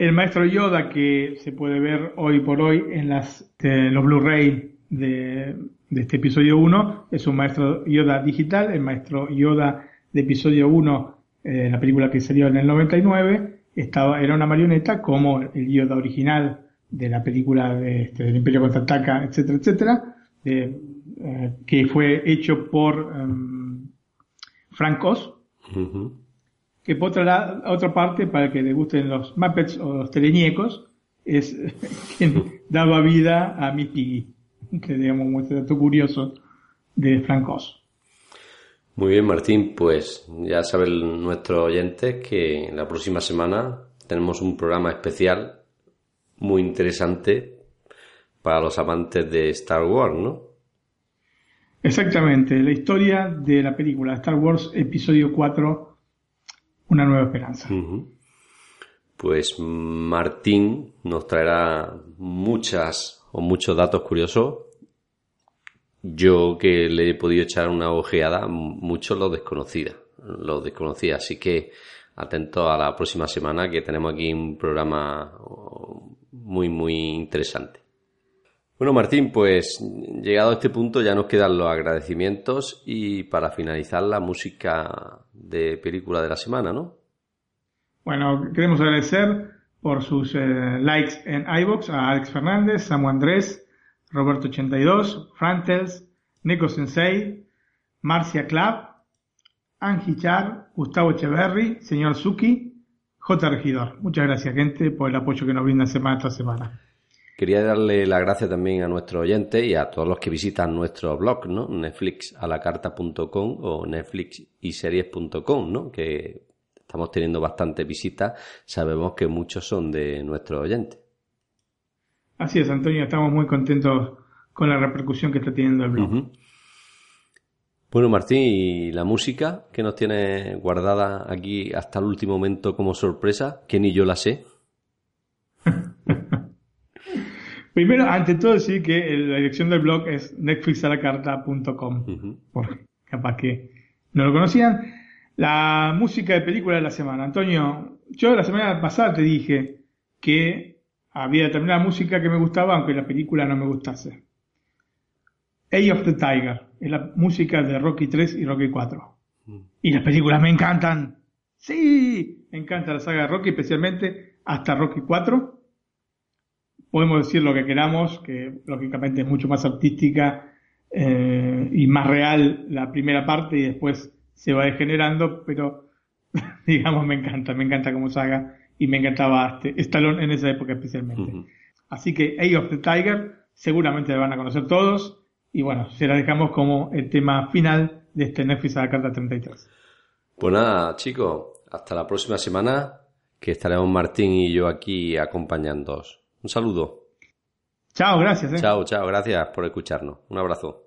El maestro Yoda que se puede ver hoy por hoy en las, los Blu-ray de, este episodio 1 es un maestro Yoda digital, el maestro Yoda de episodio 1 eh, la película que salió en el 99, estaba, era una marioneta como el Yoda original de la película de, este, del Imperio Contraataca, etcétera, etcétera, eh, que fue hecho por um, Frank que por otra, otra parte, para que le gusten los Muppets o los teleñecos, es <laughs> quien daba vida a Miss Piggy, que digamos un dato curioso de Frank Oz. Muy bien, Martín, pues ya saben nuestros oyentes que la próxima semana tenemos un programa especial muy interesante para los amantes de Star Wars, ¿no? Exactamente, la historia de la película Star Wars Episodio 4, Una nueva esperanza. Pues Martín nos traerá muchas o muchos datos curiosos. Yo que le he podido echar una ojeada, muchos los desconocía, los desconocía, así que atento a la próxima semana que tenemos aquí un programa muy muy interesante. Bueno Martín, pues llegado a este punto ya nos quedan los agradecimientos y para finalizar la música de película de la semana, ¿no? Bueno, queremos agradecer por sus eh, likes en iBox a Alex Fernández, Samu Andrés, Roberto82, Frantels, Neko Sensei, Marcia Club, Angie Char, Gustavo Echeverry, señor Suki, J. Regidor. Muchas gracias, gente, por el apoyo que nos brindan semana tras semana. Quería darle las gracias también a nuestros oyentes y a todos los que visitan nuestro blog, ¿no? Netflixalacarta.com o netflixiseries.com, ¿no? Que estamos teniendo bastantes visitas. Sabemos que muchos son de nuestros oyentes. Así es, Antonio, estamos muy contentos con la repercusión que está teniendo el blog. Bueno, Martín, ¿y la música que nos tiene guardada aquí hasta el último momento como sorpresa? Que ni yo la sé. <laughs> Primero, ante todo, decir que la dirección del blog es netflixalacarta.com. Ujú. Por capaz que no lo conocían. La música de película de la semana. Antonio, yo la semana pasada te dije que había determinada música que me gustaba, aunque la película no me gustase. Eye of the Tiger es la música de Rocky 3 y Rocky 4. Y las películas me encantan. Sí, me encanta la saga de Rocky, especialmente hasta Rocky 4 podemos decir lo que queramos, que lógicamente es mucho más artística eh, y más real la primera parte y después se va degenerando, pero <laughs> digamos me encanta, me encanta como saga y me encantaba este, Stallone en esa época especialmente. Así que Age of the Tiger seguramente la van a conocer todos y bueno, se la dejamos como el tema final de este Netflix a la carta 33. Pues nada, chicos, hasta la próxima semana que estaremos Martín y yo aquí acompañándoos. Un saludo. Chao, gracias. ¿eh? Chao, chao, gracias por escucharnos. Un abrazo.